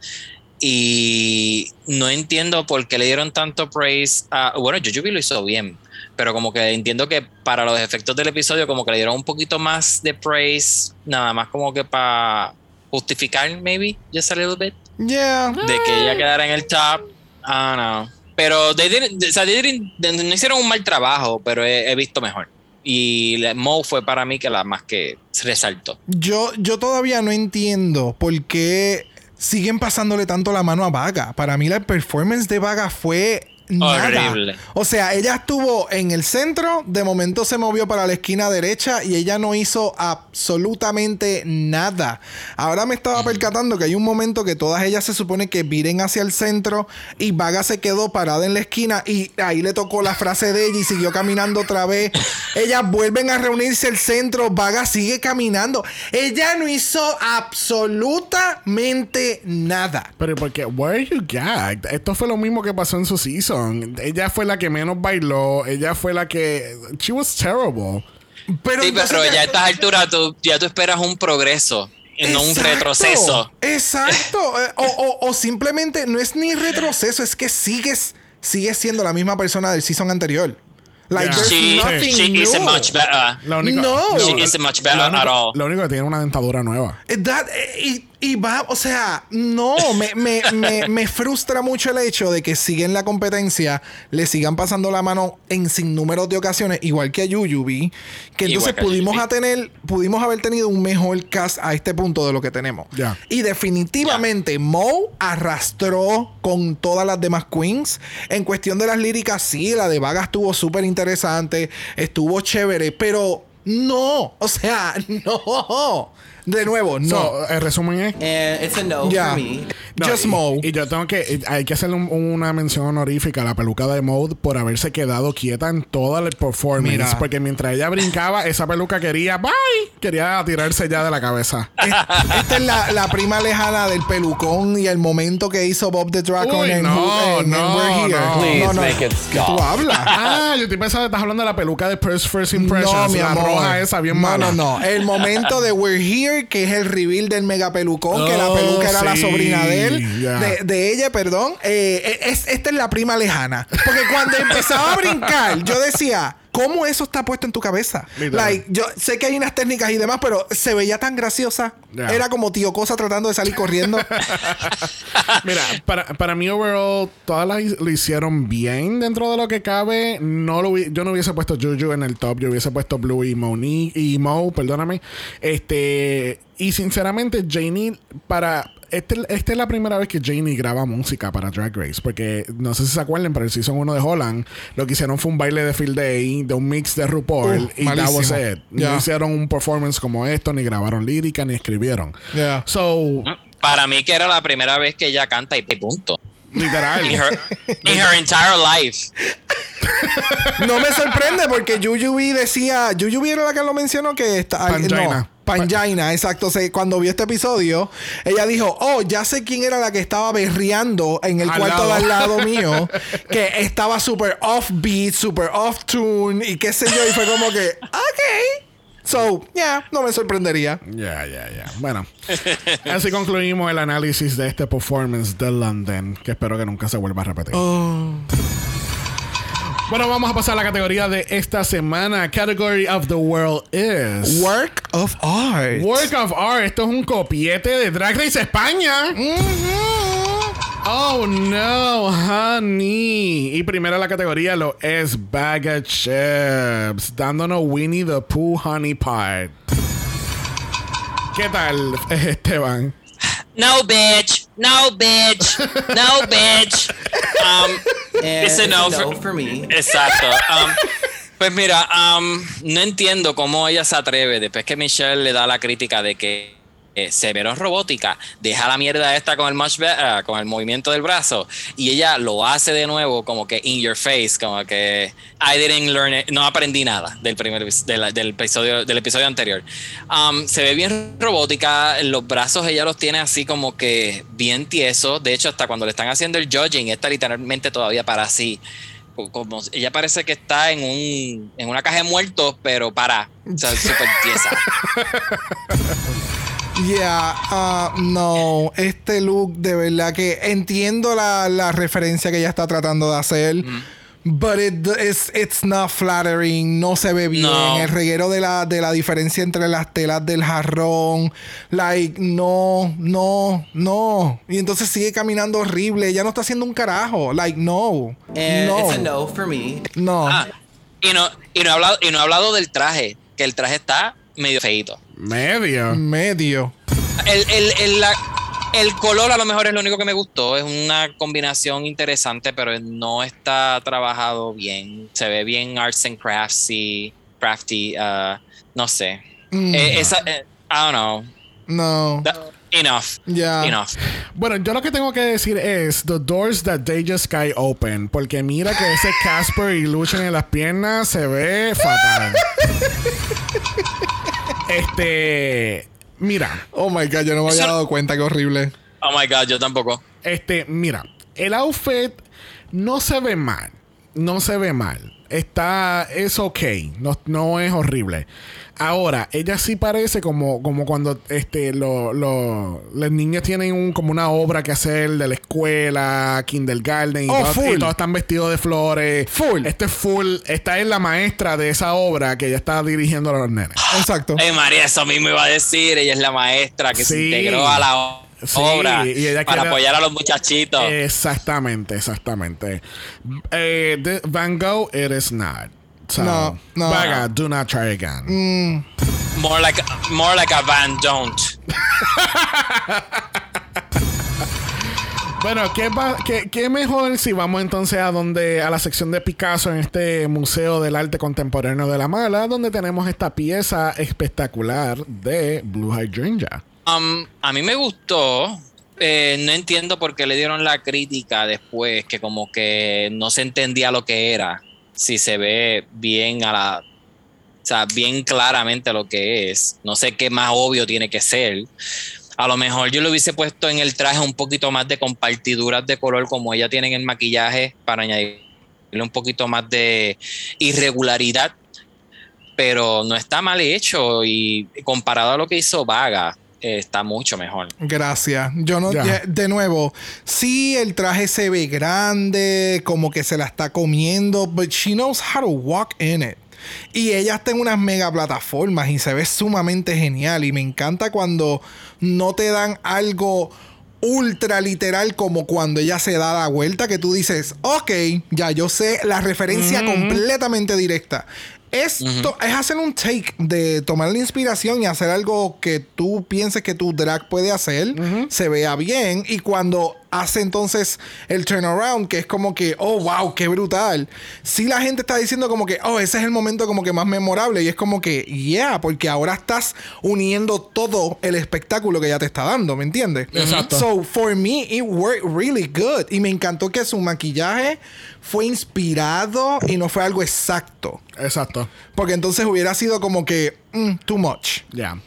Y no entiendo por qué le dieron tanto praise a. Bueno, Jujubee lo hizo bien, pero como que entiendo que para los efectos del episodio, como que le dieron un poquito más de praise, nada más como que para justificar, maybe, just a little bit Yeah. de que ella quedara en el top. Ah, no. Pero they o sea, they no hicieron un mal trabajo, pero he, visto mejor. Y Mo fue para mí que la más que resaltó. Yo, yo todavía no entiendo por qué siguen pasándole tanto la mano a Vaga. Para mí la performance de Vaga fue nada. Horrible. O sea, ella estuvo en el centro, de momento se movió para la esquina derecha y ella no hizo absolutamente nada. Ahora me estaba percatando que hay un momento que todas ellas se supone que viren hacia el centro y Vaga se quedó parada en la esquina y ahí le tocó la frase de ella y siguió caminando otra vez. Ellas vuelven a reunirse el centro, Vaga sigue caminando. Ella no hizo absolutamente nada. Pero porque, where are you gagged? Esto fue lo mismo que pasó en su season. Ella fue la que menos bailó. Ella fue la que. She was terrible. Pero, Sí, pero ya a estas alturas tú, ya tú esperas un progreso, no un Exacto, retroceso. Exacto. Eh, o, o- o simplemente no es ni retroceso, es que sigues, sigues siendo la misma persona del season anterior. Like, Yeah. there's She, nothing she new. isn't much better. Lo único, No. She isn't much better lo único- at all. Lo único que tiene una dentadura nueva. Eh, that- eh, y, va, o sea, no, me, me, me, me frustra mucho el hecho de que siguen la competencia, le sigan pasando la mano en sinnúmeros de ocasiones, igual que a Yuyubi, que entonces que pudimos, a tener, pudimos haber tenido un mejor cast a este punto de lo que tenemos. Ya. Y definitivamente Mo arrastró con todas las demás queens. En cuestión de las líricas, sí, la de Vaga estuvo súper interesante, estuvo chévere, pero no, o sea, no. De nuevo, no. So, el resumen es. And it's a no Ya. for me. No, Just y, Mo. Y yo tengo que. Hay que hacerle un- una mención honorífica a la peluca de Mode por haberse quedado quieta en toda el performance. Mira. Porque mientras ella brincaba, esa peluca quería. ¡Bye! Quería tirarse ya de la cabeza. Esta es la, la prima lejana del pelucón y el momento que hizo Bob the Dragon Uy, en, no, en- en no, We're Here. no. Please make it ¿Qué tú stop. hablas? ah, yo estoy pensando que estás hablando de la peluca de First, First Impressions. No, mi la amor. roja esa bien no, mala. No, no, El momento de We're Here, que es el reveal del mega pelucón, que la Oh, peluca era la sobrina de él, de ella, perdón. Eh, es, esta es la prima lejana. Porque cuando empezaba a brincar, yo decía. ¿Cómo eso está puesto en tu cabeza? Like, yo sé que hay unas técnicas y demás, pero se veía tan graciosa. Era como tío Cosa tratando de salir corriendo. Mira, para, para mí, overall, todas las lo hicieron bien dentro de lo que cabe. No lo yo no hubiese puesto Juju en el top, yo hubiese puesto Blue y Monique y Mo, perdóname. Este, y sinceramente, Janie, para. Este, esta es la primera vez que Janie graba música para Drag Race. Porque no sé si se acuerdan, pero el season 1 de Holland lo que hicieron fue un baile de Field Day, de un mix de RuPaul. Uh, y that was it. No hicieron un performance como esto, ni grabaron lírica, ni escribieron. Yeah. So, Para mí que era la primera vez que ella canta y punto. literal. In her, in her entire life. No me sorprende porque Yuyubi decía, Yuyubi era la que lo mencionó que está Pangina. no, Pangina, exacto. Se- cuando vio este episodio, ella dijo, oh, ya sé quién era la que estaba berreando en el Al cuarto lado. de al lado mío, que estaba súper off beat, súper off tune y qué sé yo. Y fue como que, ok. So, yeah, no me sorprendería. Ya, ya, ya. Bueno, así concluimos el análisis de este performance de London, que espero que nunca se vuelva a repetir. Bueno, vamos a pasar a la categoría de esta semana. Category of the world is Work of art. Work of Art. Esto es un copiete de Drag Race España. Oh no, honey. Y primero la categoría lo es Bag of Chips, dándonos Winnie the Pooh Honey Part. ¿Qué tal, Esteban? No, bitch. No, bitch. No, bitch. Um, It's a no a for- no for me. Exacto. Um, pues mira, um, no entiendo cómo ella se atreve, después que Michelle le da la crítica de que eh, se veró robótica, deja la mierda esta con el much be- ah, con el movimiento del brazo, y ella lo hace de nuevo como que in your face, como que I didn't learn it, no aprendí nada del primer de la- del episodio del episodio anterior. Um, se ve bien robótica, los brazos ella los tiene así como que bien tiesos, de hecho hasta cuando le están haciendo el judging, está literalmente todavía para así co- como ella parece que está en un en una caja de muertos pero para o sea súper tiesa Yeah, ah, no, este look de verdad que entiendo la, la referencia que ella está tratando de hacer. But it, it's, it's not flattering, no se ve bien. No. El reguero de la, de la diferencia entre las telas del jarrón. Like, no, no, no. Y entonces sigue caminando horrible. Ella no está haciendo un carajo. Like, no. And no. it's a no for me. No. Ah, y no y no he hablado y no he hablado del traje que el traje está medio feito Medio. Medio. el, el, el, la- el color a lo mejor es lo único que me gustó es una combinación interesante pero no está trabajado bien se ve bien arts and crafts y crafty ah, no sé Mm. Eh, esa eh, I don't know No. That- enough Ya. enough Bueno, yo lo que tengo que decir es The doors that they just sky open. Porque mira que ese Casper Illusion en las piernas se ve fatal. este. Mira. Oh my god, yo no me había dado cuenta, qué horrible. oh my god yo tampoco Este, mira. El outfit no se ve mal. No se ve mal. Está. Es ok. No, no es horrible. Ahora, ella sí parece como, como cuando este, lo, lo- los niños tienen un, como una obra que hacer de la escuela, kindergarten, y, Oh, todos, full. y todos están vestidos de flores. Full. Este es full. Esta es la maestra de esa obra que ella está dirigiendo a los nenes. Exacto. Ay, María, eso mismo iba a decir. Ella es la maestra que se integró a la Sí, obra y ella para quiere- apoyar a los muchachitos. Exactamente, exactamente. Eh, de- Van Gogh, it is not. So, No, no. Vaga, do not try again. more, like, more like a Van Don't. Bueno, ¿qué, va- qué- qué mejor si vamos entonces a donde a la sección de Picasso en este Museo del Arte Contemporáneo de la Mala, donde tenemos esta pieza espectacular de Blue Hydrangea. Um, a mí me gustó. Eh, no entiendo por qué le dieron la crítica después, que como que no se entendía lo que era. Si se ve bien a la. O sea, bien claramente lo que es. No sé qué más obvio tiene que ser. A lo mejor yo le hubiese puesto en el traje un poquito más de compartiduras de color como ella tiene en el maquillaje para añadirle un poquito más de irregularidad. pero no está mal hecho y comparado a lo que hizo Vaga, eh, está mucho mejor. Gracias. Yo no, Ya. de nuevo, sí, el traje se ve grande, como que se la está comiendo, but she knows how to walk in it. Y ella está en unas mega plataformas y se ve sumamente genial. Y me encanta cuando no te dan algo ultra literal como cuando ella se da la vuelta que tú dices, ok, ya yo sé la referencia completamente directa. Esto es hacer un take de tomar la inspiración y hacer algo que tú pienses que tu drag puede hacer, se vea bien y cuando hace entonces el turnaround que es como que, oh wow, qué brutal. Si la gente está diciendo como que, oh, ese es el momento como que más memorable y es como que, yeah, porque ahora estás uniendo todo el espectáculo que ya te está dando, ¿me entiendes? Exacto. So for me it worked really good y me encantó que su maquillaje fue inspirado y no fue algo exacto. Exacto. Porque entonces hubiera sido como que mm, too much. Ya.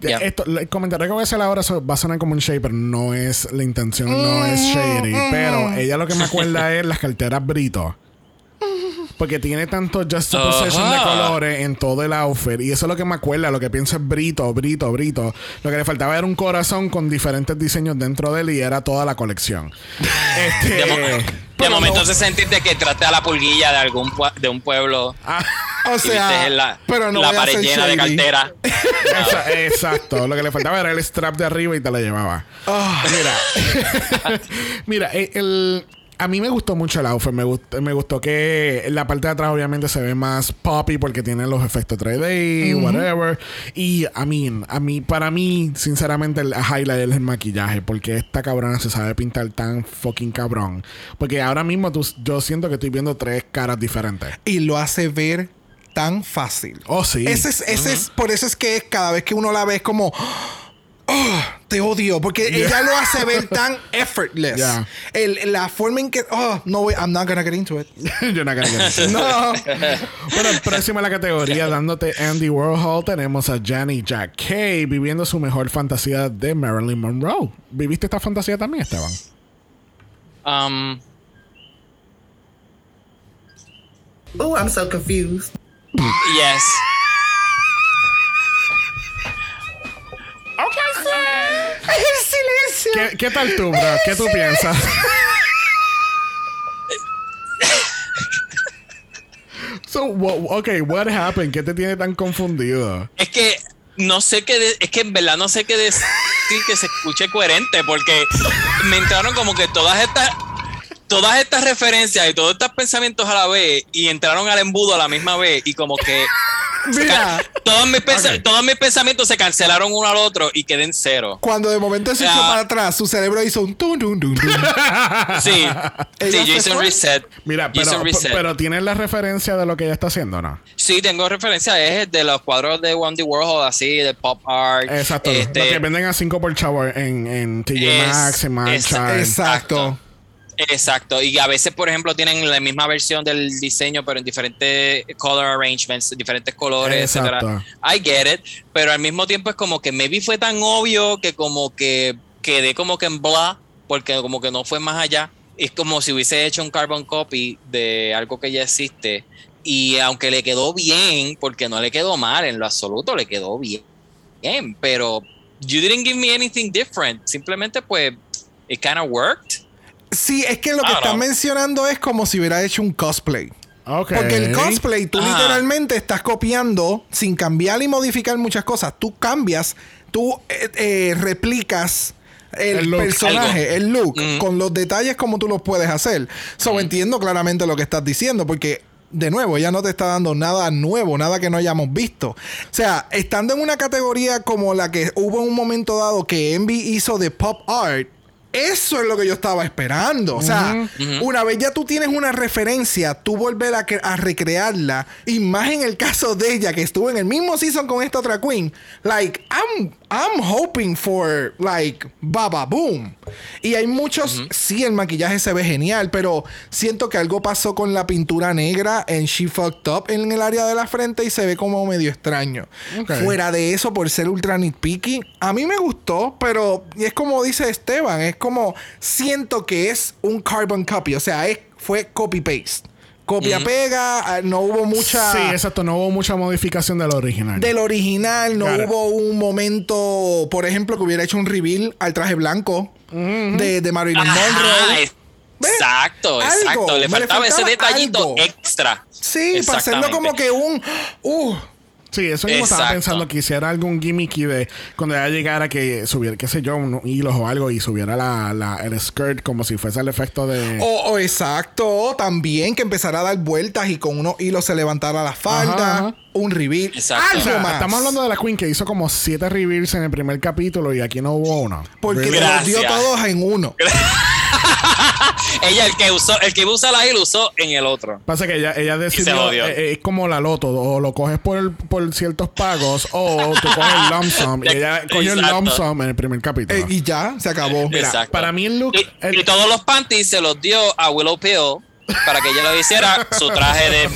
Ya. Esto, el comentario que voy a hacer ahora va a sonar como un shade, pero no es la intención, no es shady. Pero ella lo que me acuerda es las carteras Brito. Porque tiene tanto juxtaposition de colores en todo el outfit. Y eso es lo que me acuerda. Lo que pienso es Brito, Brito, Brito. Lo que le faltaba era un corazón con diferentes diseños dentro de él y era toda la colección. este, De, mo- de pero momento no- se sentiste que trate a la pulguilla de algún de un pueblo ah, O sea, la, pero no la pared llena de cartera. Exacto. Lo que le faltaba era el strap de arriba y te la llevaba. Ah. Mira, mira, eh, el, a mí me gustó mucho el outfit. Me gustó, me gustó que la parte de atrás obviamente se ve más poppy porque tiene los efectos 3D, whatever. Y a mí, a mí, para mí, sinceramente, el highlight es el maquillaje porque esta cabrona se sabe pintar tan fucking cabrón. Porque ahora mismo tú- yo siento que estoy viendo tres caras diferentes. y lo hace ver tan fácil. Oh, sí. Ese es, ese es, por eso es que cada vez que uno la ve es como, "Oh, te odio, porque ella lo hace ver tan effortless. Yeah. El- la forma en que, oh, no, voy- I'm not gonna get into it. Yo no. Bueno, próximo a la categoría, dándote Andy Warhol, tenemos a Janet Jack Kay viviendo su mejor fantasía de Marilyn Monroe. ¿Viviste esta fantasía también, Esteban? Um, Oh, I'm so confused. yes. Silencio. ¿Qué, qué tal tú, bro? ¿Qué tú piensas? so, ok, what happened? ¿Qué te tiene tan confundido? Es que no sé qué de- es que en verdad no sé qué decir que se escuche coherente porque me entraron como que todas estas todas estas referencias y todos estos pensamientos a la vez y entraron al embudo a la misma vez y como que Mira, todos mis, todos pensamientos se cancelaron uno al otro y quedé en cero. cuando de momento se echó para atrás, su cerebro hizo un tum, tum, tum, tum. Sí, sí, yo hice un reset. Mira, pero, reset. pero tienes la referencia de lo que ella está haciendo, ¿no? Sí, tengo referencia, es de los cuadros de Wendy Warhol, así, de pop art. Exacto. Este, lo que venden a 5 por chavo en, en TJ Maxx, en es- en- Exacto. Exacto, y a veces, por ejemplo, tienen la misma versión del diseño, pero en diferentes color arrangements, diferentes colores, Exacto. etcétera. I get it, pero al mismo tiempo es como que maybe fue tan obvio que como que quedé como que en blah, porque como que no fue más allá. Es como si hubiese hecho un carbon copy de algo que ya existe. Y aunque le quedó bien, porque no le quedó mal en lo absoluto, le quedó bien. Bien, pero you didn't give me anything different. Simplemente pues it kind of worked. Sí, es que lo que Ah, están mencionando es como si hubiera hecho un cosplay. Porque el cosplay, tú Ajá. literalmente estás copiando sin cambiar y modificar muchas cosas. Tú cambias, tú eh, eh, replicas el, El look. personaje, Algo. el look, Mm. con los detalles como tú los puedes hacer. So entiendo claramente lo que estás diciendo, porque. De nuevo, ella no te está dando nada nuevo, nada que no hayamos visto. O sea, estando en una categoría como la que hubo en un momento dado que Envy hizo de pop art, eso es lo que yo estaba esperando. O sea, una vez ya tú tienes una referencia, tú volver a, a recrearla. Y más en el caso de ella, que estuvo en el mismo season con esta otra queen. Like, I'm, I'm hoping for, like, Baba Boom. Y hay muchos, sí, el maquillaje se ve genial, pero siento que algo pasó con la pintura negra en She Fucked Up en el área de la frente y se ve como medio extraño. Fuera de eso, por ser ultra nitpicky, a mí me gustó, pero es como dice Esteban, es como siento que es un carbon copy, o sea, es, fue copy-paste. Copia-pega, ah, no hubo mucha... Sí, exacto. No hubo mucha modificación del original. Del original, no hubo un momento, por ejemplo, que hubiera hecho un reveal al traje blanco de, de Marilyn Ajá, Monroe. exacto, Algo, exacto. Le faltaba ese detallito algo. extra. Sí, para hacerlo como que un... Uh, Sí, eso mismo estaba pensando que hiciera algún gimmicky de cuando ella llegara que subiera, qué sé yo, unos hilos o algo y subiera la, la- el skirt como si fuese el efecto de. o, o exacto, también que empezara a dar vueltas y con unos hilos se levantara la falda. Ajá, ajá. Un reveal. Exacto. Algo O sea, más. estamos hablando de la Queen que hizo como siete reveals en el primer capítulo y aquí no hubo uno. Porque los dio todos en uno. Ella, el que usó, el que usa la I lo usó en el otro. Pasa que ella, ella decidió, eh, eh, es como la loto, o lo coges por, el- por ciertos pagos o tú coges el lump sum. Y ella cogió el lump sum en el primer capítulo. Eh, y ya, se acabó. Mira, Exacto. para mí el look- Y, el- y todos los panties se los dio a Willow Pill para que ella lo hiciera su traje de,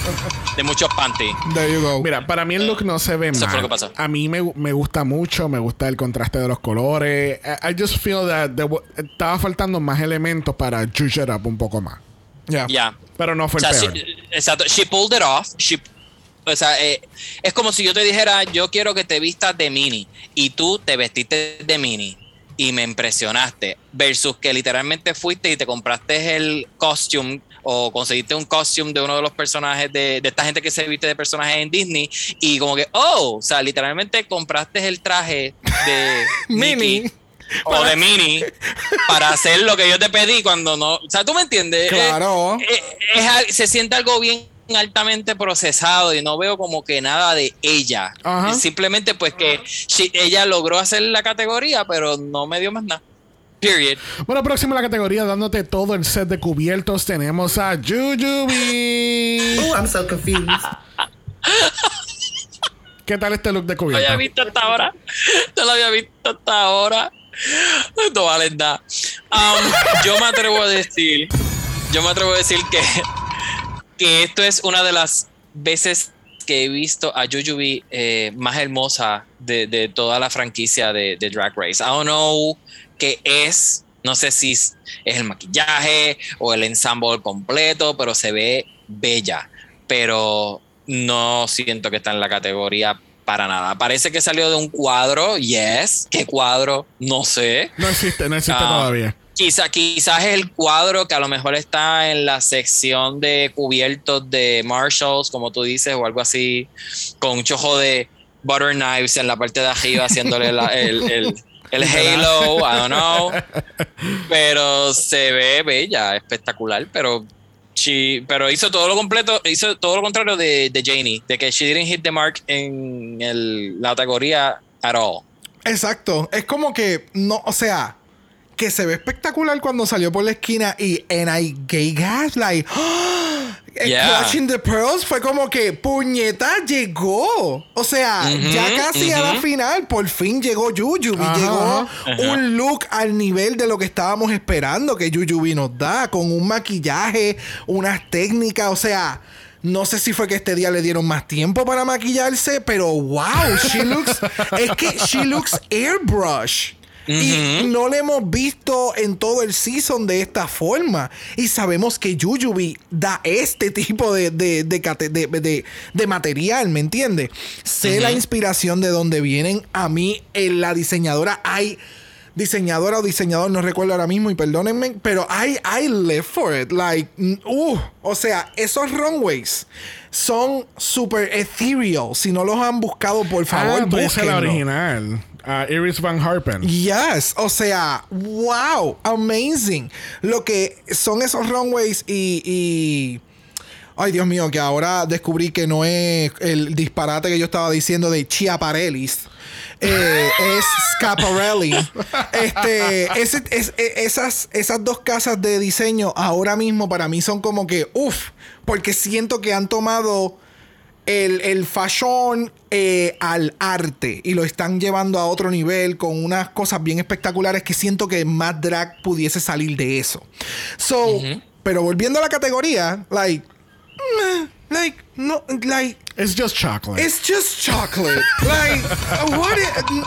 de muchos panties. There you go. Mira, para mí el look no se ve Eso mal. fue lo que pasó. A mí me, me gusta mucho, me gusta el contraste de los colores. I, I just feel that estaba faltando más elementos para juice it up un poco más. Ya. Ya. Pero no fue O sea, el peor. she- exacto. She pulled it off. She- o sea, eh, es como si yo te dijera, yo quiero que te vistas de mini y tú te vestiste de mini y me impresionaste versus que literalmente fuiste y te compraste el costume o conseguiste un costume de uno de los personajes de, de esta gente que se viste de personajes en Disney y como que, oh, o sea, literalmente compraste el traje de Mini. O de mini para hacer lo que yo te pedí cuando no, o sea, tú me entiendes. Eh, Claro. eh, es se siente algo bien altamente procesado y no veo como que nada de ella. Ajá. Simplemente pues que she- ella logró hacer la categoría, pero no me dio más nada. Period. Bueno, próximo a la categoría, dándote todo el set de cubiertos, tenemos a Jujubi. Ooh, I'm so confused. ¿Qué tal este look de No lo cubierto? había visto hasta ahora. No lo había visto hasta ahora. No vale nada. Um, yo me atrevo a decir, yo me atrevo a decir que, que esto es una de las veces que he visto a Jujubi eh, más hermosa de, de toda la franquicia de, de Drag Race. I don't know qué es, no sé si es el maquillaje o el ensemble completo, pero se ve bella. Pero no siento que está en la categoría para nada. Parece que salió de un cuadro, yes. ¿Qué cuadro? No sé. No existe, no existe Ah. todavía. Quizá, quizás es el cuadro que a lo mejor está en la sección de cubiertos de Marshalls, como tú dices, o algo así, con un chojo de butter knives en la parte de arriba, haciéndole la- el, el, el halo, I don't know. Pero se ve bella, espectacular, pero she- pero hizo todo lo completo, hizo todo lo contrario de, de Janie, de que she didn't hit the mark en el- la categoría at all. Exacto. Es como que no, o sea, que se ve espectacular cuando salió por la esquina y and I gay gas like ¡ah! Eh, Yeah. Clutching the Pearls fue como que puñeta llegó. O sea, ya casi a la final, por fin llegó Yuyubi. Ajá, llegó ajá. un look al nivel de lo que estábamos esperando que Yuyubi nos da, con un maquillaje, unas técnicas, o sea. No sé si fue que este día le dieron más tiempo para maquillarse, pero wow, she looks. es que she looks airbrush. Y no le hemos visto en todo el season de esta forma. Y sabemos que Yuyubi da este tipo de, de, de material, ¿me entiendes? Sé la inspiración de donde vienen. A mí, en la diseñadora, hay diseñadora o diseñador, no recuerdo ahora mismo y perdónenme, pero I, I live for it. Like, mm, uh, o sea, esos runways son super ethereal. Si no los han buscado, por favor, ah, esa es la original. Ah, Iris Van Harpen. Yes, o sea, wow, amazing. Lo que son esos runways y, y- Ay, Dios mío, que ahora descubrí que no es el disparate que yo estaba diciendo de Chiaparellis. Eh, es Scaparelli. Este, ese- es- e- esas, esas dos casas de diseño ahora mismo para mí son como que, uff, porque siento que han tomado el, el fashion eh, al arte y lo están llevando a otro nivel con unas cosas bien espectaculares que siento que más drag pudiese salir de eso. So, pero volviendo a la categoría, like, Like, no, like, It's just chocolate. it's just chocolate. like, what i-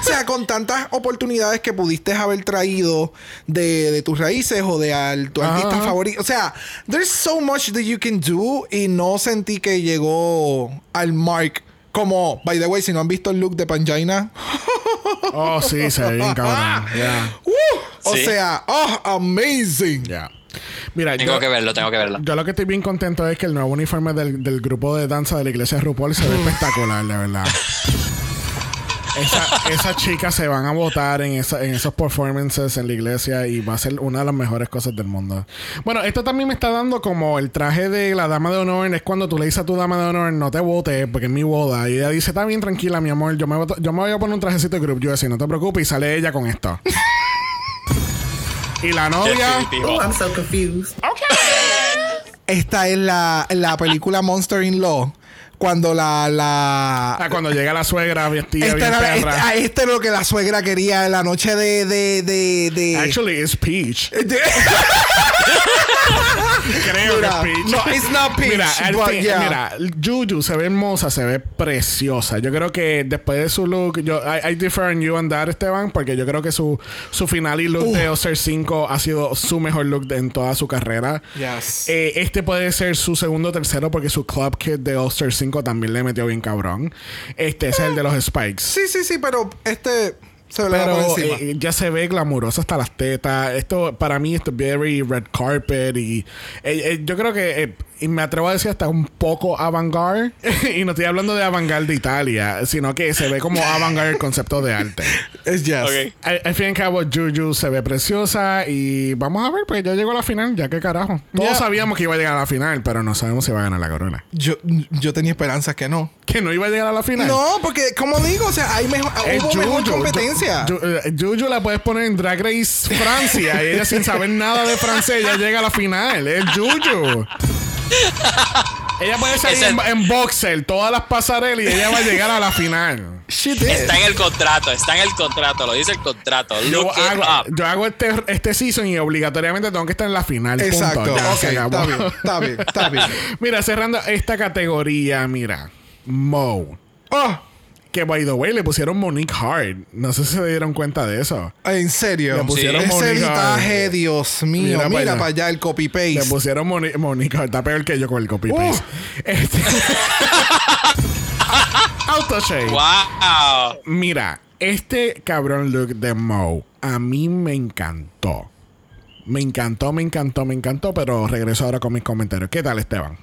o sea, con tantas oportunidades que pudiste haber traído de, de tus raíces o de al, tu Ajá, artista ajá. favorito. O sea, there's so much that you can do y no sentí que llegó al mark. Como, by the way, si no han visto el look de Pangina, oh, sí, se ve bien cabrón. Yeah. ¡uh! o Sí. sea, oh, amazing. Yeah. Mira, Tengo yo, que verlo, tengo que verlo. yo lo que estoy bien contento es que el nuevo uniforme del, del grupo de danza de la iglesia de RuPaul se ve espectacular, de verdad. Esa- esas chicas se van a votar en, esa- en esos performances en la iglesia y va a ser una de las mejores cosas del mundo. Bueno, esto también me está dando como el traje de la dama de honor. Es cuando tú le dices a tu dama de honor, no te votes porque es mi boda. Y ella dice, está bien, tranquila, mi amor. Yo me, voto- yo me voy a poner un trajecito de group USA, no te preocupes. Y sale ella con esto. Y la novia... Oh, I'm so confused. Esta es la, la película Monster in Law. Cuando la. la Ah, cuando llega la suegra vestida esta bien era, esta, este era lo que la suegra quería en la noche de. de, de, de- Actually, it's Peach. Creo Mira, que es Peach. no, it's not Peach, Mira, but fin- yeah. mira, Juju se ve hermosa, se ve preciosa. Yo creo que después de su look, yo, I, I differ on you and that, Esteban, porque yo creo que su, su final y look de Oster 5 ha sido su mejor look de- en toda su carrera. Yes. Eh, este puede ser su segundo o tercero porque su club kit de Oster 5 también le metió bien cabrón. Este es el de los Spikes. Sí, sí, sí, pero este. Se Pero eh, ya se ve glamuroso hasta las tetas. Esto, para mí, esto es very red carpet. Y eh, eh, yo creo que, eh, y me atrevo a decir hasta un poco avant-garde. y no estoy hablando de avant-garde de Italia, sino que se ve como avant-garde el concepto de arte. Es. Ok. Al, al fin y al cabo, Juju se ve preciosa. Y vamos a ver, pues ya llegó a la final. Ya que carajo. Todos Yeah. sabíamos que iba a llegar a la final, pero no sabemos si va a ganar la corona. Yo, yo tenía esperanzas que no. Que no iba a llegar a la final. No, porque, como digo, o sea, hay mejor, hubo mejor Juju. competencia. Ju- Ju- eh, Juju la puedes poner en Drag Race Francia y ella sin saber nada de francés ella llega a la final. Es Juju. ella puede salir Ese- en, en boxer todas las pasarelas y ella va a llegar a la final. Did. Está en el contrato, está en el contrato, lo dice el contrato. Yo Look it hago, up. yo hago este, este season y obligatoriamente tengo que estar en la final. punto. Exacto. Ya, ok, se acabó. está bien, está bien, está bien. mira, cerrando esta categoría, mira. Mo. Oh, Que by the way le pusieron Monique Hart. No sé si se dieron cuenta de eso. en serio. Le pusieron Ese Mónica. editaje, Dios mío. Mira Mira, para allá. para allá el copy Le paste. pusieron Moni- Mónica, está peor que yo con el copy Uh. paste. Este- Autoshave. Wow. Mira, este cabrón look de Mo a mí me encantó. Me encantó, me encantó, me encantó, pero regreso ahora con mis comentarios. ¿Qué tal, Esteban?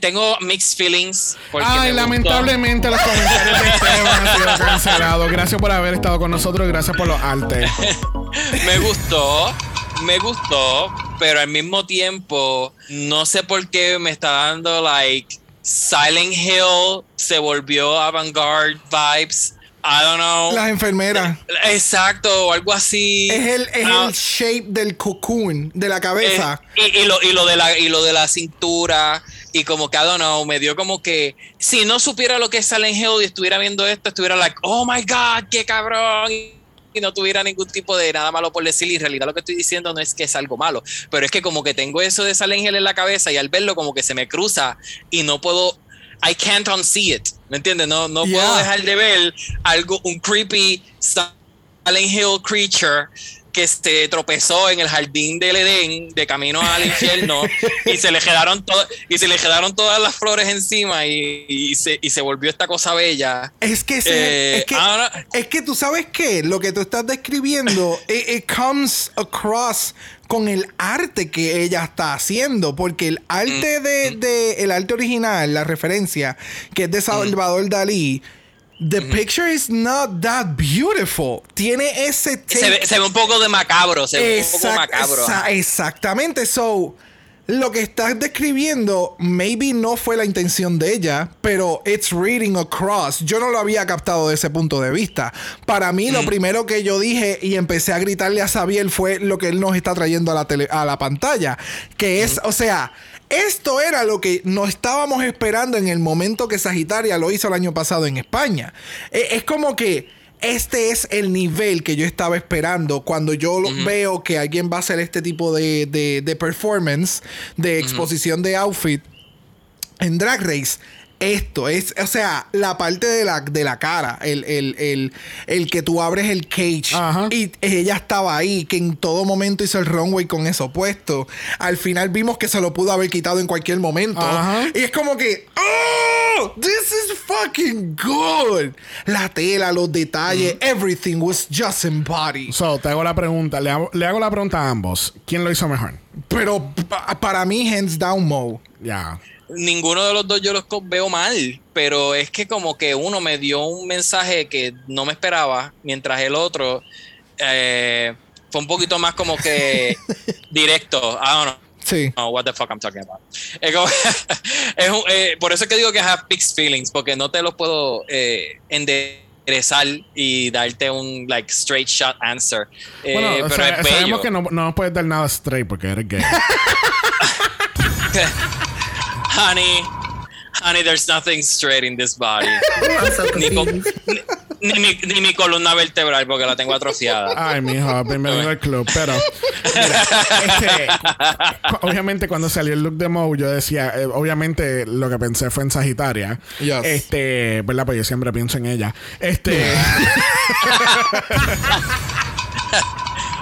Tengo mixed feelings. Ay, me gustó. lamentablemente los comentarios de Esteban han sido cancelados. Gracias por haber estado con nosotros, gracias por los artes. me gustó, me gustó, pero al mismo tiempo no sé por qué me está dando like Silent Hill se volvió avant-garde vibes. I don't know. Las enfermeras. Exacto, o algo así. Es el, es Ah, el shape del cocoon, de la eh, cabeza. y, y lo, y lo de la y lo de la cintura y como que I don't know, me dio como que si no supiera lo que es Silent Hill y estuviera viendo esto, estuviera like, oh my god, qué cabrón. Y no tuviera ningún tipo de nada malo por decir. Y en realidad lo que estoy diciendo no es que es algo malo, pero es que como que tengo eso de Silent Hill en la cabeza y al verlo como que se me cruza y no puedo. I can't unsee it. ¿Me entiendes? No, no puedo Yeah. dejar de ver algo, un creepy Silent Hill creature que se tropezó en el jardín del Edén de camino al infierno y se le quedaron y se le quedaron todas las flores encima y, y se, y se volvió esta cosa bella. Es que, Eh, es, que ahora- es que tú sabes que lo que tú estás describiendo, it, it comes across con el arte que ella está haciendo, porque el arte de, de- el arte original, la referencia que es de Salvador Dalí, the picture is not that beautiful. Tiene ese Se ve, se ve un poco de macabro, se ve un poco macabro. exa- exactamente. So, lo que estás describiendo, maybe no fue la intención de ella, pero it's reading across. Yo no lo había captado de ese punto de vista. Para mí, lo primero que yo dije y empecé a gritarle a Xavier fue lo que él nos está trayendo a la, tele- a la pantalla. Que es, o sea. Esto era lo que nos estábamos esperando en el momento que Sagitaria lo hizo el año pasado en España. E- Es como que este es el nivel que yo estaba esperando cuando yo veo que alguien va a hacer este tipo de, de- de performance, de exposición de outfit. en Drag Race, esto es, o sea, la parte de la, de la cara, el, el, el, el que tú abres el cage Ajá. y ella estaba ahí, que en todo momento hizo el runway con eso puesto. Al final vimos que se lo pudo haber quitado en cualquier momento. Ajá. Y es como que, ¡Oh! This is fucking good. La tela, los detalles, everything was just embodied. So, te hago la pregunta. Le hago, le hago la pregunta a ambos. ¿Quién lo hizo mejor? Pero pa- para mí, hands down, Mo. Ya. Ninguno de los dos yo los veo mal, pero es que como que uno me dio un mensaje que no me esperaba, mientras el otro eh, fue un poquito más como que directo. I don't know. Sí. No, what the fuck I'm talking about. Es como- es un- eh, por eso es que digo que have mixed feelings, porque no te los puedo eh, enderezar y darte un like straight shot answer. Eh, Bueno, o pero sea, es bello. sabemos que no, no puedes dar nada straight porque eres gay. honey, honey, there's nothing straight in this body. Ni, mi, ni mi columna vertebral porque la tengo atrofiada. Ay, mijo, bienvenido al club. Pero, mira, este, obviamente, cuando salió el look de Mo, yo decía, eh, obviamente, lo que pensé fue en Sagitaria. Yes. Este, ¿verdad? Pues yo siempre pienso en ella. Este,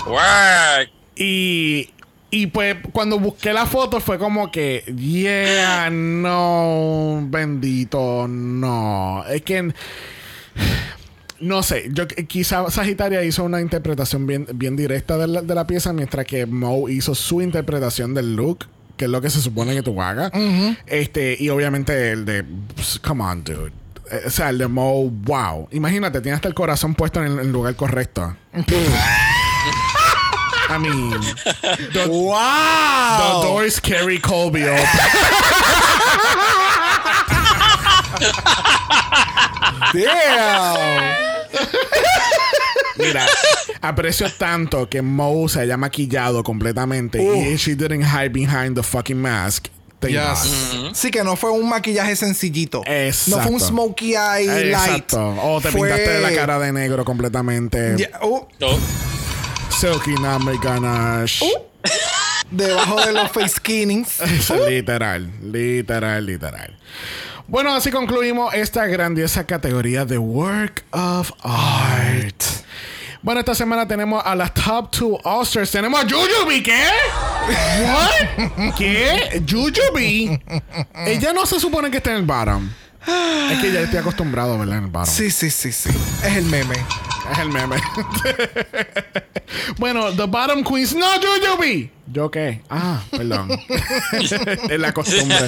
Work. y. Y pues cuando busqué la foto fue como que, yeah, no, bendito, no. Es que, no sé, yo quizá Sagitaria hizo una interpretación bien, bien directa de la, de la pieza, mientras que Mo hizo su interpretación del look, que es lo que se supone que tú hagas. Este, y obviamente el de, come on, dude. Eh, O sea, el de Mo, wow. Imagínate, tiene hasta el corazón puesto en el lugar correcto. I mean, the, ¡Wow! the doors carry Colby open. Damn. Mira, aprecio tanto que Mo se haya maquillado completamente y she didn't hide behind the fucking mask. Yes. Sí, que no fue un maquillaje sencillito. Exacto. No fue un smokey eye Eh, light. Exacto. O te Fue- pintaste la cara de negro completamente. Oh, Oh, Silky Name Ganache. debajo de los face skinnings. Eso, literal, literal, literal. Bueno, así concluimos esta grandiosa categoría de Work of Art. Bueno, esta semana tenemos a las Top 2 All-Stars. Tenemos a Jujubee, ¿qué? ¿What? ¿Qué? Jujubee. Ella no se supone que está en el bottom. Es que ya estoy acostumbrado a verla en el bottom. Sí, sí, sí, sí. Es el meme. Es el meme. bueno, The Bottom Queens. No, Jujubee. ¿Yo qué? Ah, perdón. es la costumbre.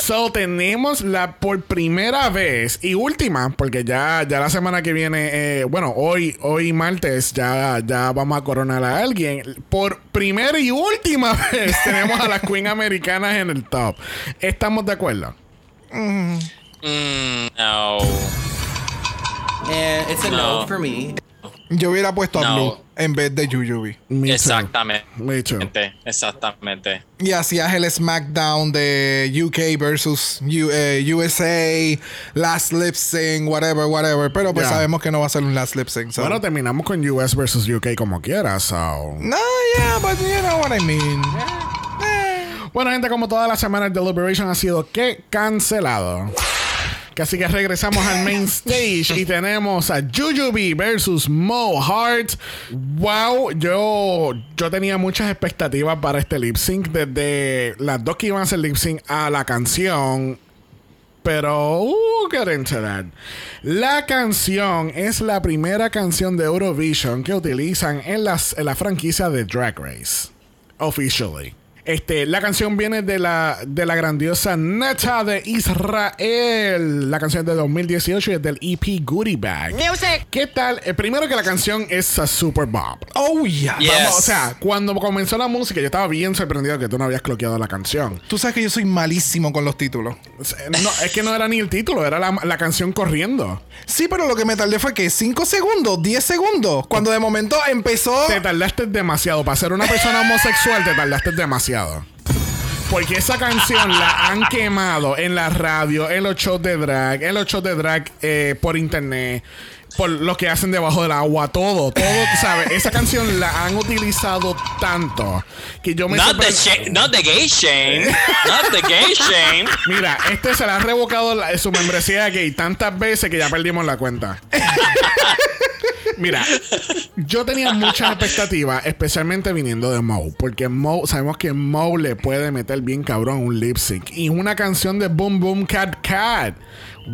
so, tenemos la por primera vez y última, porque ya, ya la semana que viene, eh, bueno, hoy, hoy martes, ya, ya vamos a coronar a alguien. Por primera y última vez tenemos a las Queen Americanas en el top. ¿Estamos de acuerdo? mm, no. And it's a no, No. for me. Yo hubiera puesto a No. Blue en vez de. Me too. Exactamente. Me too. Exactamente. Y hacías el SmackDown de UK versus U- eh, USA, Last Lip Sync, whatever, whatever. Pero pues sabemos que no va a ser un Last Lip Sync. so- Bueno, terminamos con US versus UK como quiera, so. No, yeah, but you know what I mean. Bueno, gente, como toda la semana, el Deliberation ha sido que cancelado. Así que regresamos al main stage y tenemos a Jujubee versus Mo Hart. Wow, yo, yo tenía muchas expectativas para este lip sync desde las dos que iban a hacer lip sync a la canción. Pero, uh, get into that. La canción es la primera canción de Eurovision que utilizan en, las, en la franquicia de Drag Race. Officially. Este, la canción viene de la, de la grandiosa Neta de Israel. La canción es de 2018 y es del EP Goodie Bag. Music. ¿Qué tal? Eh, primero que la canción es a super bop. Oh, yeah. Vamos, o sea, cuando comenzó la música, yo estaba bien sorprendido que tú no habías cloqueado la canción. Tú sabes que yo soy malísimo con los títulos. No, es que no era ni el título, era la, la canción corriendo. Sí, pero lo que me tardé fue que 5 segundos, 10 segundos. Cuando de momento empezó. Te tardaste demasiado. Para ser una persona homosexual, te tardaste demasiado. Porque esa canción la han quemado en la radio, en los shows de drag, en los shows de drag eh, por internet, por lo que hacen debajo del agua, todo, todo, ¿sabes? Esa canción la han utilizado tanto que yo me Not the, sorpre- sh- not the gay shame. Not the gay shame. Mira, este se le ha revocado la- su membresía gay tantas veces que ya perdimos la cuenta. Mira, yo tenía muchas expectativas, especialmente viniendo de Moe, porque Moe, sabemos que Moe le puede meter bien cabrón un lip sync y una canción de Boom Boom Cat Cat.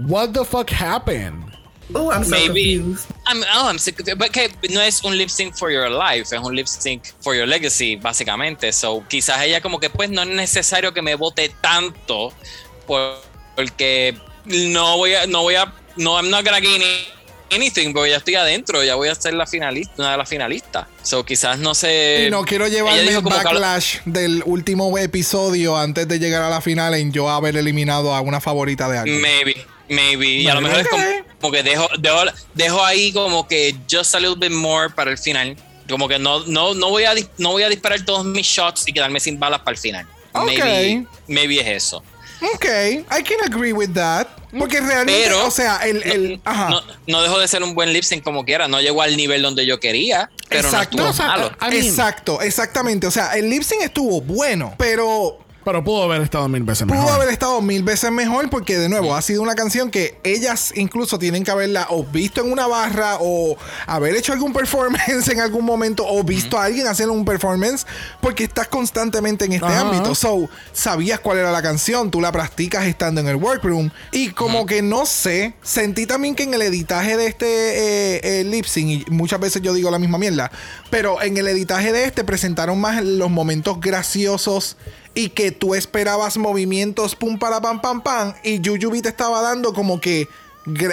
What the fuck happened? Oh, I'm so Maybe. confused. I'm, oh, I'm sick of it. But que no es un lip sync for your life, es un lip sync for your legacy, básicamente. So, quizás ella como que pues no es necesario que me vote tanto por- porque no voy a, no voy a, no, I'm not gonna gain anything, porque ya estoy adentro, ya voy a ser la finalista, una de las finalistas. So, quizás no sé. Y no quiero llevarme el que- backlash del último episodio antes de llegar a la final en yo haber eliminado a una favorita de alguien. Maybe, maybe. Y a lo mejor es como, como que dejo, dejo, dejo ahí como que just a little bit more para el final. Como que no, no, no, voy a, dis- no voy a disparar todos mis shots y quedarme sin balas para el final. Ok. Maybe, maybe es eso. Ok, I can agree with that. Porque realmente, Pero, o sea, el. el no, ajá. no, no dejó de ser un buen lip sync como quiera. No llegó al nivel donde yo quería, pero Exacto. no No, o estuvo sea, malo. I mean- Exacto, exactamente. O sea, el lip sync estuvo bueno, pero Pero pudo haber estado mil veces pudo mejor. haber estado mil veces mejor porque, de nuevo, ha sido una canción que ellas incluso tienen que haberla o visto en una barra o haber hecho algún performance en algún momento o visto a alguien hacer un performance porque estás constantemente en este Ajá. ámbito. So, sabías cuál era la canción, tú la practicas estando en el workroom y como que no sé, sentí también que en el editaje de este eh, eh, lip sync, y muchas veces yo digo la misma mierda, pero en el editaje de este presentaron más los momentos graciosos y que tú esperabas movimientos pum para pam pam pam y Yuyubi te estaba dando como que eh,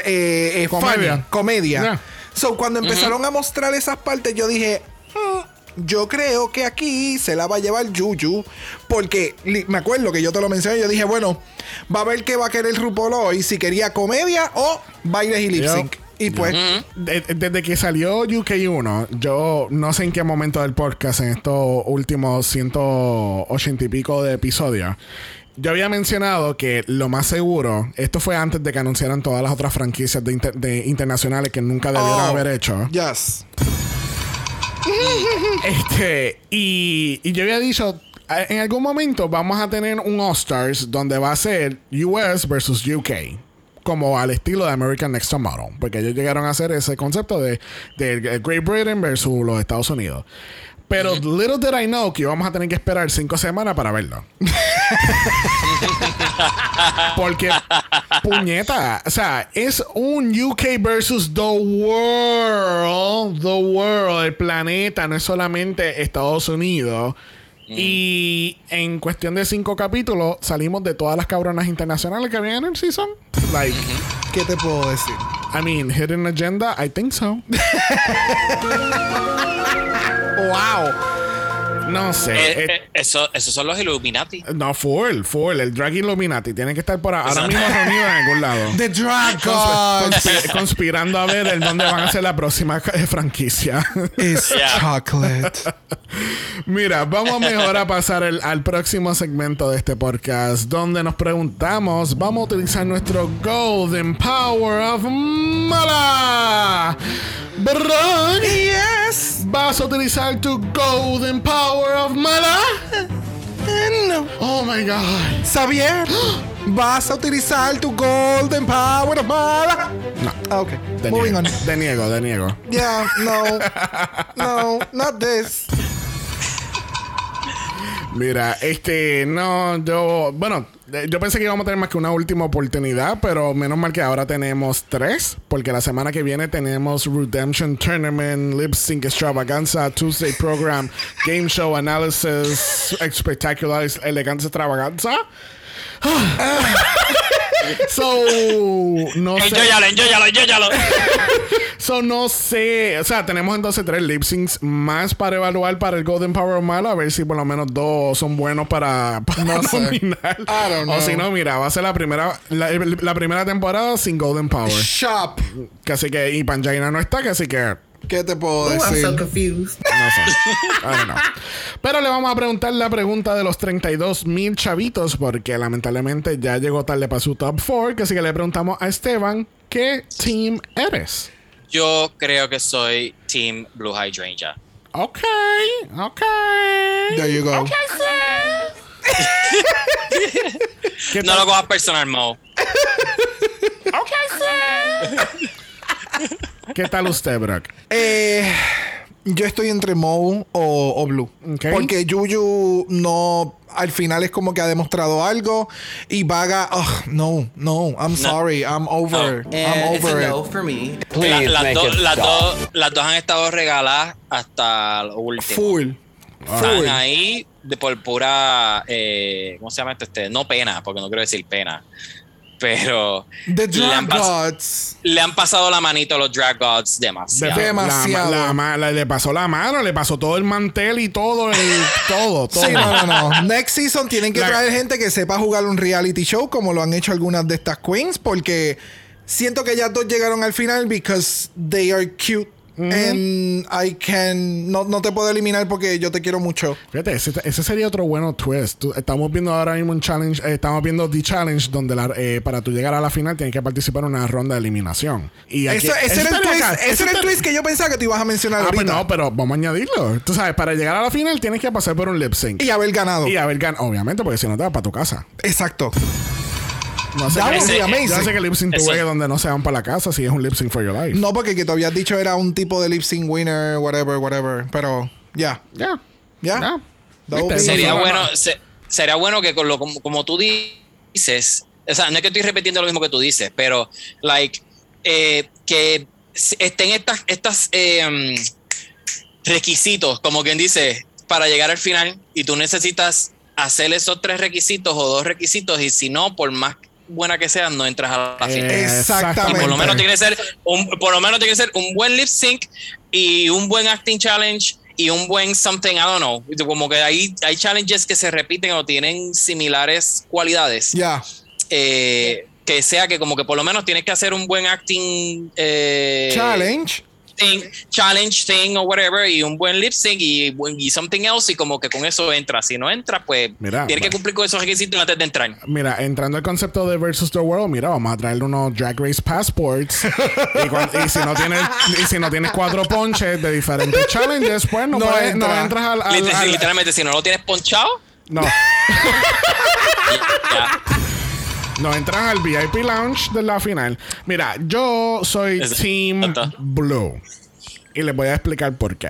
eh, Comedia. funny, comedia. Yeah. So cuando empezaron a mostrar esas partes yo dije, "Hmm, yo creo que aquí se la va a llevar Yuyu porque me acuerdo que yo te lo mencioné, yo dije, bueno, va a ver qué va a querer RuPaul hoy, si quería comedia o bailes y lip sync. Y pues De- desde que salió UK1, yo no sé en qué momento del podcast, en estos últimos 180 y pico de episodios, yo había mencionado que lo más seguro, esto fue antes de que anunciaran todas las otras franquicias de, inter- de internacionales que nunca debieron Oh, haber hecho. Yes. Este, y, y yo había dicho, "Eh, en algún momento vamos a tener un All Stars donde va a ser US versus UK. Como al estilo de American Next Top Model. Porque ellos llegaron a hacer ese concepto de, de Great Britain versus los Estados Unidos. Pero little did I know que íbamos a tener que esperar cinco semanas para verlo. Porque, puñeta, o sea, es un UK versus the world, the world, el planeta, no es solamente Estados Unidos. Y en cuestión de cinco capítulos salimos de todas las cabronas internacionales que habían en el season. Like, ¿Qué te puedo decir? I mean, hidden agenda, I think so. Wow. No sé. Eh, eh, eso, esos son los Illuminati. no, full, full. El Drag Illuminati tiene que estar por ahora Exacto. mismo reunido en algún lado. The Drag conspirando a ver en dónde van a ser la próxima franquicia. It's Yeah. chocolate. Mira, vamos mejor a pasar el- al próximo segmento de este podcast, donde nos preguntamos, vamos a utilizar nuestro Golden Power of Mala. Bron, Yes. ¿vas a utilizar tu Golden Power of Mala? No. Oh my God. Xavier, ¿vas a utilizar tu Golden Power of Mala? No. Ah, ok. De Moving on. niego, de niego, de niego. Yeah, no. No, not this. Mira, este, no, yo, bueno, yo pensé que íbamos a tener más que una última oportunidad, pero menos mal que ahora tenemos tres, porque la semana que viene tenemos Redemption Tournament, Lip Sync Extravaganza, Tuesday Program, Game Show Analysis, Spectacular Elegancia Extravaganza. so, no sé. Enjoyalo, enjoyalo, enjoyalo. So, no sé. O sea, tenemos entonces tres lip syncs más para evaluar para el Golden Power of Malo. A ver si por lo menos dos son buenos para, para No sé. nominar. I don't O si no, mira, va a ser la primera, la, la primera temporada sin Golden Power. Shop. Así que, y Panjaina no está, que así que ¿Qué te puedo Ooh, I'm decir? so confused. No sé. I don't know. Pero le vamos a preguntar la pregunta de los 32 mil chavitos, porque lamentablemente ya llegó tarde para su top 4. Así que le preguntamos a Esteban, ¿qué team eres? Yo creo que soy Team Blue Hydrangea. Ok, ok. There you go. ¿Qué No tal, lo cojas personal, Mo. ¿Qué tal usted, Brock? Eh, yo estoy entre Moe o, o Blue. Ok. Porque Yuyu no. Al final es como que ha demostrado algo. Y Vaga. no, no. I'm sorry. I'm over. I'm And it's over it. no for me. La- Please las, make dos- it las stop. dos- las dos han estado regaladas hasta lo último. Full. Están Full. ahí de por pura. eh, ¿Cómo se llama esto? Este, no pena, porque no quiero decir pena. Pero. The le han, Drag Gods. le han pasado la manito a los Drag Gods demasiado. De- Demasiado. La, la le pasó la mano, le pasó todo el mantel y todo, el, todo, todo. Sí, no, no, no. Next season tienen que La- traer gente que sepa jugar un reality show como lo han hecho algunas de estas queens porque siento que ellas dos llegaron al final because they are cute and I can no, no te puedo eliminar porque yo te quiero mucho. Fíjate, ese, ese sería otro bueno twist. Tú- estamos viendo ahora mismo un challenge, eh, estamos viendo The Challenge, donde la- eh, para tú llegar a la final tienes que participar en una ronda de eliminación. Y aquí- Eso- ese era el estaría twist, acá. ese era el twist que yo pensaba que tú ibas a mencionar Ah, pues ahorita. no, pero vamos a añadirlo. Tú sabes, para llegar a la final tienes que pasar por un lip sync. Y haber ganado. Y haber ganado, obviamente, porque si no te vas para tu casa. Exacto. No sé, That que, would be yo amazing. no sé que lip sync Eso- ves donde no se van para la casa si es un lip sync for your life. No, porque que tú habías dicho era un tipo de lip sync winner, whatever, whatever. Pero, ya. Ya. Ya. Sería bueno, se- sería bueno que con lo, como, como tú dices, o sea, no es que estoy repitiendo lo mismo que tú dices, pero like eh, que estén estas, estas eh, mm, requisitos, como quien dice, para llegar al final, y tú necesitas hacer esos tres requisitos o dos requisitos, y si no, por más buena que sean, no entras a la final. Exactamente. Y por lo menos tiene que ser un, por lo menos tiene que ser un buen lip sync y un buen acting challenge y un buen something, I don't know. Como que hay, hay challenges que se repiten o tienen similares cualidades. Ya. Eh, que sea que como que por lo menos tienes que hacer un buen acting eh, Challenge. Thing, challenge thing o whatever y un buen lip sync y, buen- y something else y como que con eso entra. Si no entra, pues Mira, tienes que cumplir con esos requisitos antes de entrar. Mira, entrando al concepto de versus the world, mira, vamos a traerle unos drag race passports. y, si no tienes, y si no tienes cuatro ponches de diferentes challenges, pues no, No puedes- no entra. entras al, al- Liter- al- literalmente, si no lo tienes ponchado, no, ya. No entras al VIP lounge de la final. Mira, yo soy. Team Blue. Y les voy a explicar por qué.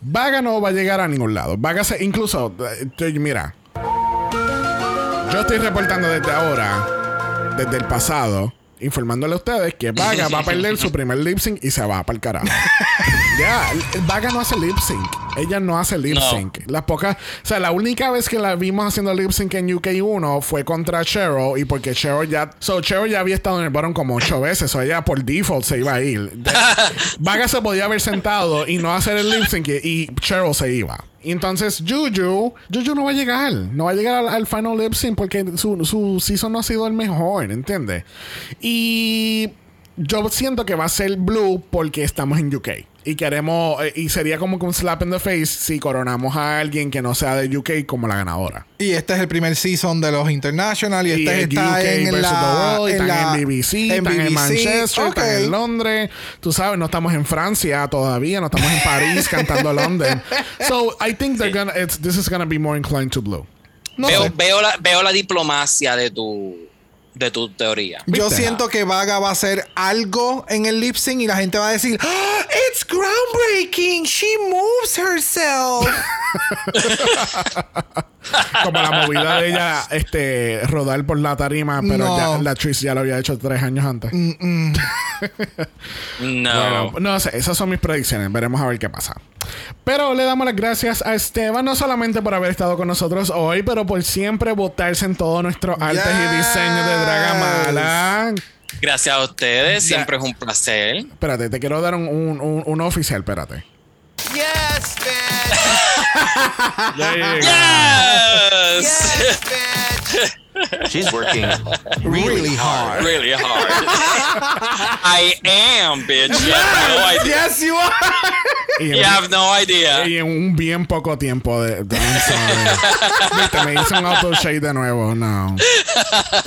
Vaga no va a llegar a ningún lado. Vaga se, incluso, eh, mira, yo estoy reportando desde ahora, desde el pasado, informándole a ustedes que Vaga va a perder su primer lip sync y se va para el carajo. Ya, Vaga no hace lip sync. Ella no hace lip No. sync. Las pocas, o sea, la única vez que la vimos haciendo lip sync en UK1 fue contra Cheryl y porque Cheryl ya, so Cheryl ya había estado en el bottom como ocho veces, o ella por default se iba a ir. De- Vaga se podía haber sentado y no hacer el lip sync y, y Cheryl se iba. Entonces Juju, Juju no va a llegar, no va a llegar al, al final lip sync porque su, su season no ha sido el mejor, ¿entiendes? Y yo siento que va a ser Blue porque estamos en UK. Y queremos, eh, y sería como que un slap in the face si coronamos a alguien que no sea de UK como la ganadora. Y este es el primer season de los International. Y Y este el está UK en versus la, the World, en están la- en BBC, están en BBC. Manchester, están en Londres. Tú sabes, no estamos en Francia todavía, no estamos en París cantando London. So I think they're gonna, it's, this is gonna be more inclined to blue. No veo, sé. veo, la, veo la diplomacia de tu, de tu teoría. Yo ¿Viste? siento que Vaga va a hacer algo en el lip sync y la gente va a decir, "Ah, It's groundbreaking. She moves herself. Como la movida de ella, este, rodar por la tarima, pero No. ya, la actriz ya lo había hecho tres años antes. No. Bueno, no sé, esas son mis predicciones. Veremos a ver qué pasa. Pero le damos las gracias a Esteban, no solamente por haber estado con nosotros hoy, pero por siempre votarse en todos nuestros artes y diseños de Dragamala. Gracias a ustedes, siempre es un placer. Espérate, te quiero dar un, un, un- oficial, espérate. Yes, bitch. Yes, bitch. She's working Really hard. Really hard. I am, bitch. You have no idea. Yes, you are. En, You have no idea. y en un bien poco tiempo de. de- I'm sorry. Viste, me hice un auto shade de nuevo. No.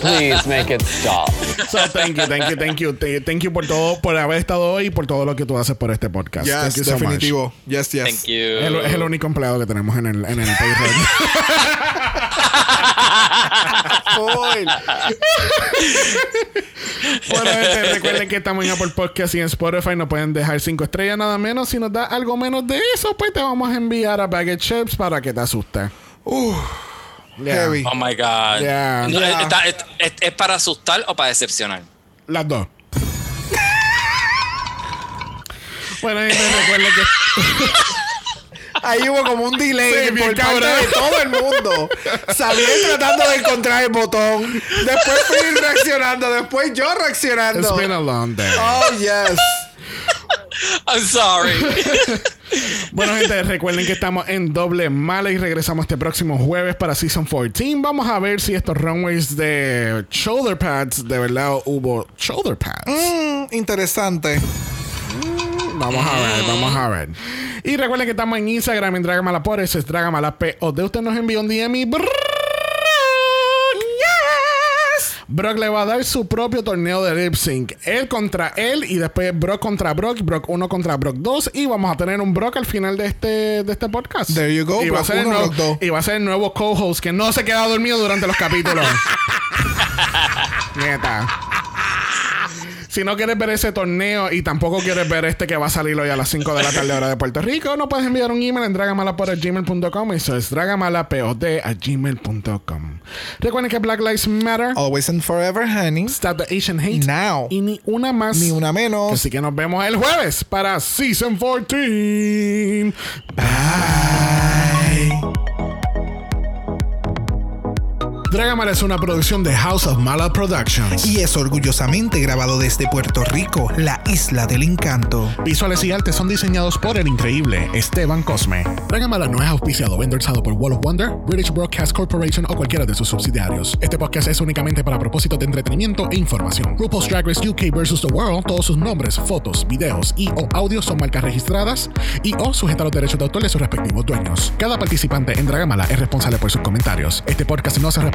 Please make it stop. So, thank you, thank you, thank you. Th- Thank you por todo, por haber estado hoy y por todo lo que tú haces por este podcast. Yes, thank you so much. definitivo. Yes, yes. Thank you. Es el, el único empleado que tenemos en el, en el. bueno, gente, recuerden que estamos en Apple Podcast y en Spotify. Nos pueden dejar cinco estrellas nada menos. Si nos da algo menos de eso, pues te vamos a enviar a Baggage Chips para que te asuste. Uh, Yeah. Heavy. Oh my God. Yeah. No, Yeah. está- es, es- es para asustar o para decepcionar? Las dos. bueno, gente, recuerden que. Ahí hubo como un delay Sí, por parte de todo el mundo. Salí tratando de encontrar el botón. Después fui reaccionando. Después yo It's reaccionando. been a long day. Oh, yes. I'm sorry. Bueno, gente, recuerden que estamos en doble mala y regresamos este próximo jueves para Season 14. Vamos a ver si estos runways de shoulder pads, de verdad hubo shoulder pads. Mm, interesante. Vamos a ver, vamos a ver. Y recuerden que estamos en Instagram en Dragamala por eso es Dragamala P. O de usted nos envió un DM y Brock, yes. Brock le va a dar su propio torneo de lip sync. Él contra él y después Brock contra Brock, Brock 1 contra Brock 2 y vamos a tener un Brock al final de este, de este podcast. There you go, y va a ser el 1, nuevo, Brock 2. Y va a ser el nuevo co-host que no se queda dormido durante los capítulos. Neta. Si no quieres ver ese torneo y tampoco quieres ver este que va a salir hoy a las 5 de la tarde hora de Puerto Rico, no puedes enviar un email en dragamalapod.gmail.com Eso es dragamalapod.gmail.com Recuerden que Black Lives Matter Always and forever, honey. Stop the Asian Hate Now. y ni una más Ni una menos. Así que nos vemos el jueves para Season 14 Dragamala es una producción de House of Mala Productions. Y es orgullosamente grabado desde Puerto Rico, la isla del encanto. Visuales y artes son diseñados por el increíble Esteban Cosme. Dragamala no es auspiciado o endorsado por Wall of Wonder, British Broadcast Corporation o cualquiera de sus subsidiarios. Este podcast es únicamente para propósitos de entretenimiento e información. RuPaul's Drag Race UK vs. The World, todos sus nombres, fotos, videos y o audios son marcas registradas y o sujetas a los derechos de autor de sus respectivos dueños. Cada participante en Dragamala es responsable por sus comentarios. Este podcast no se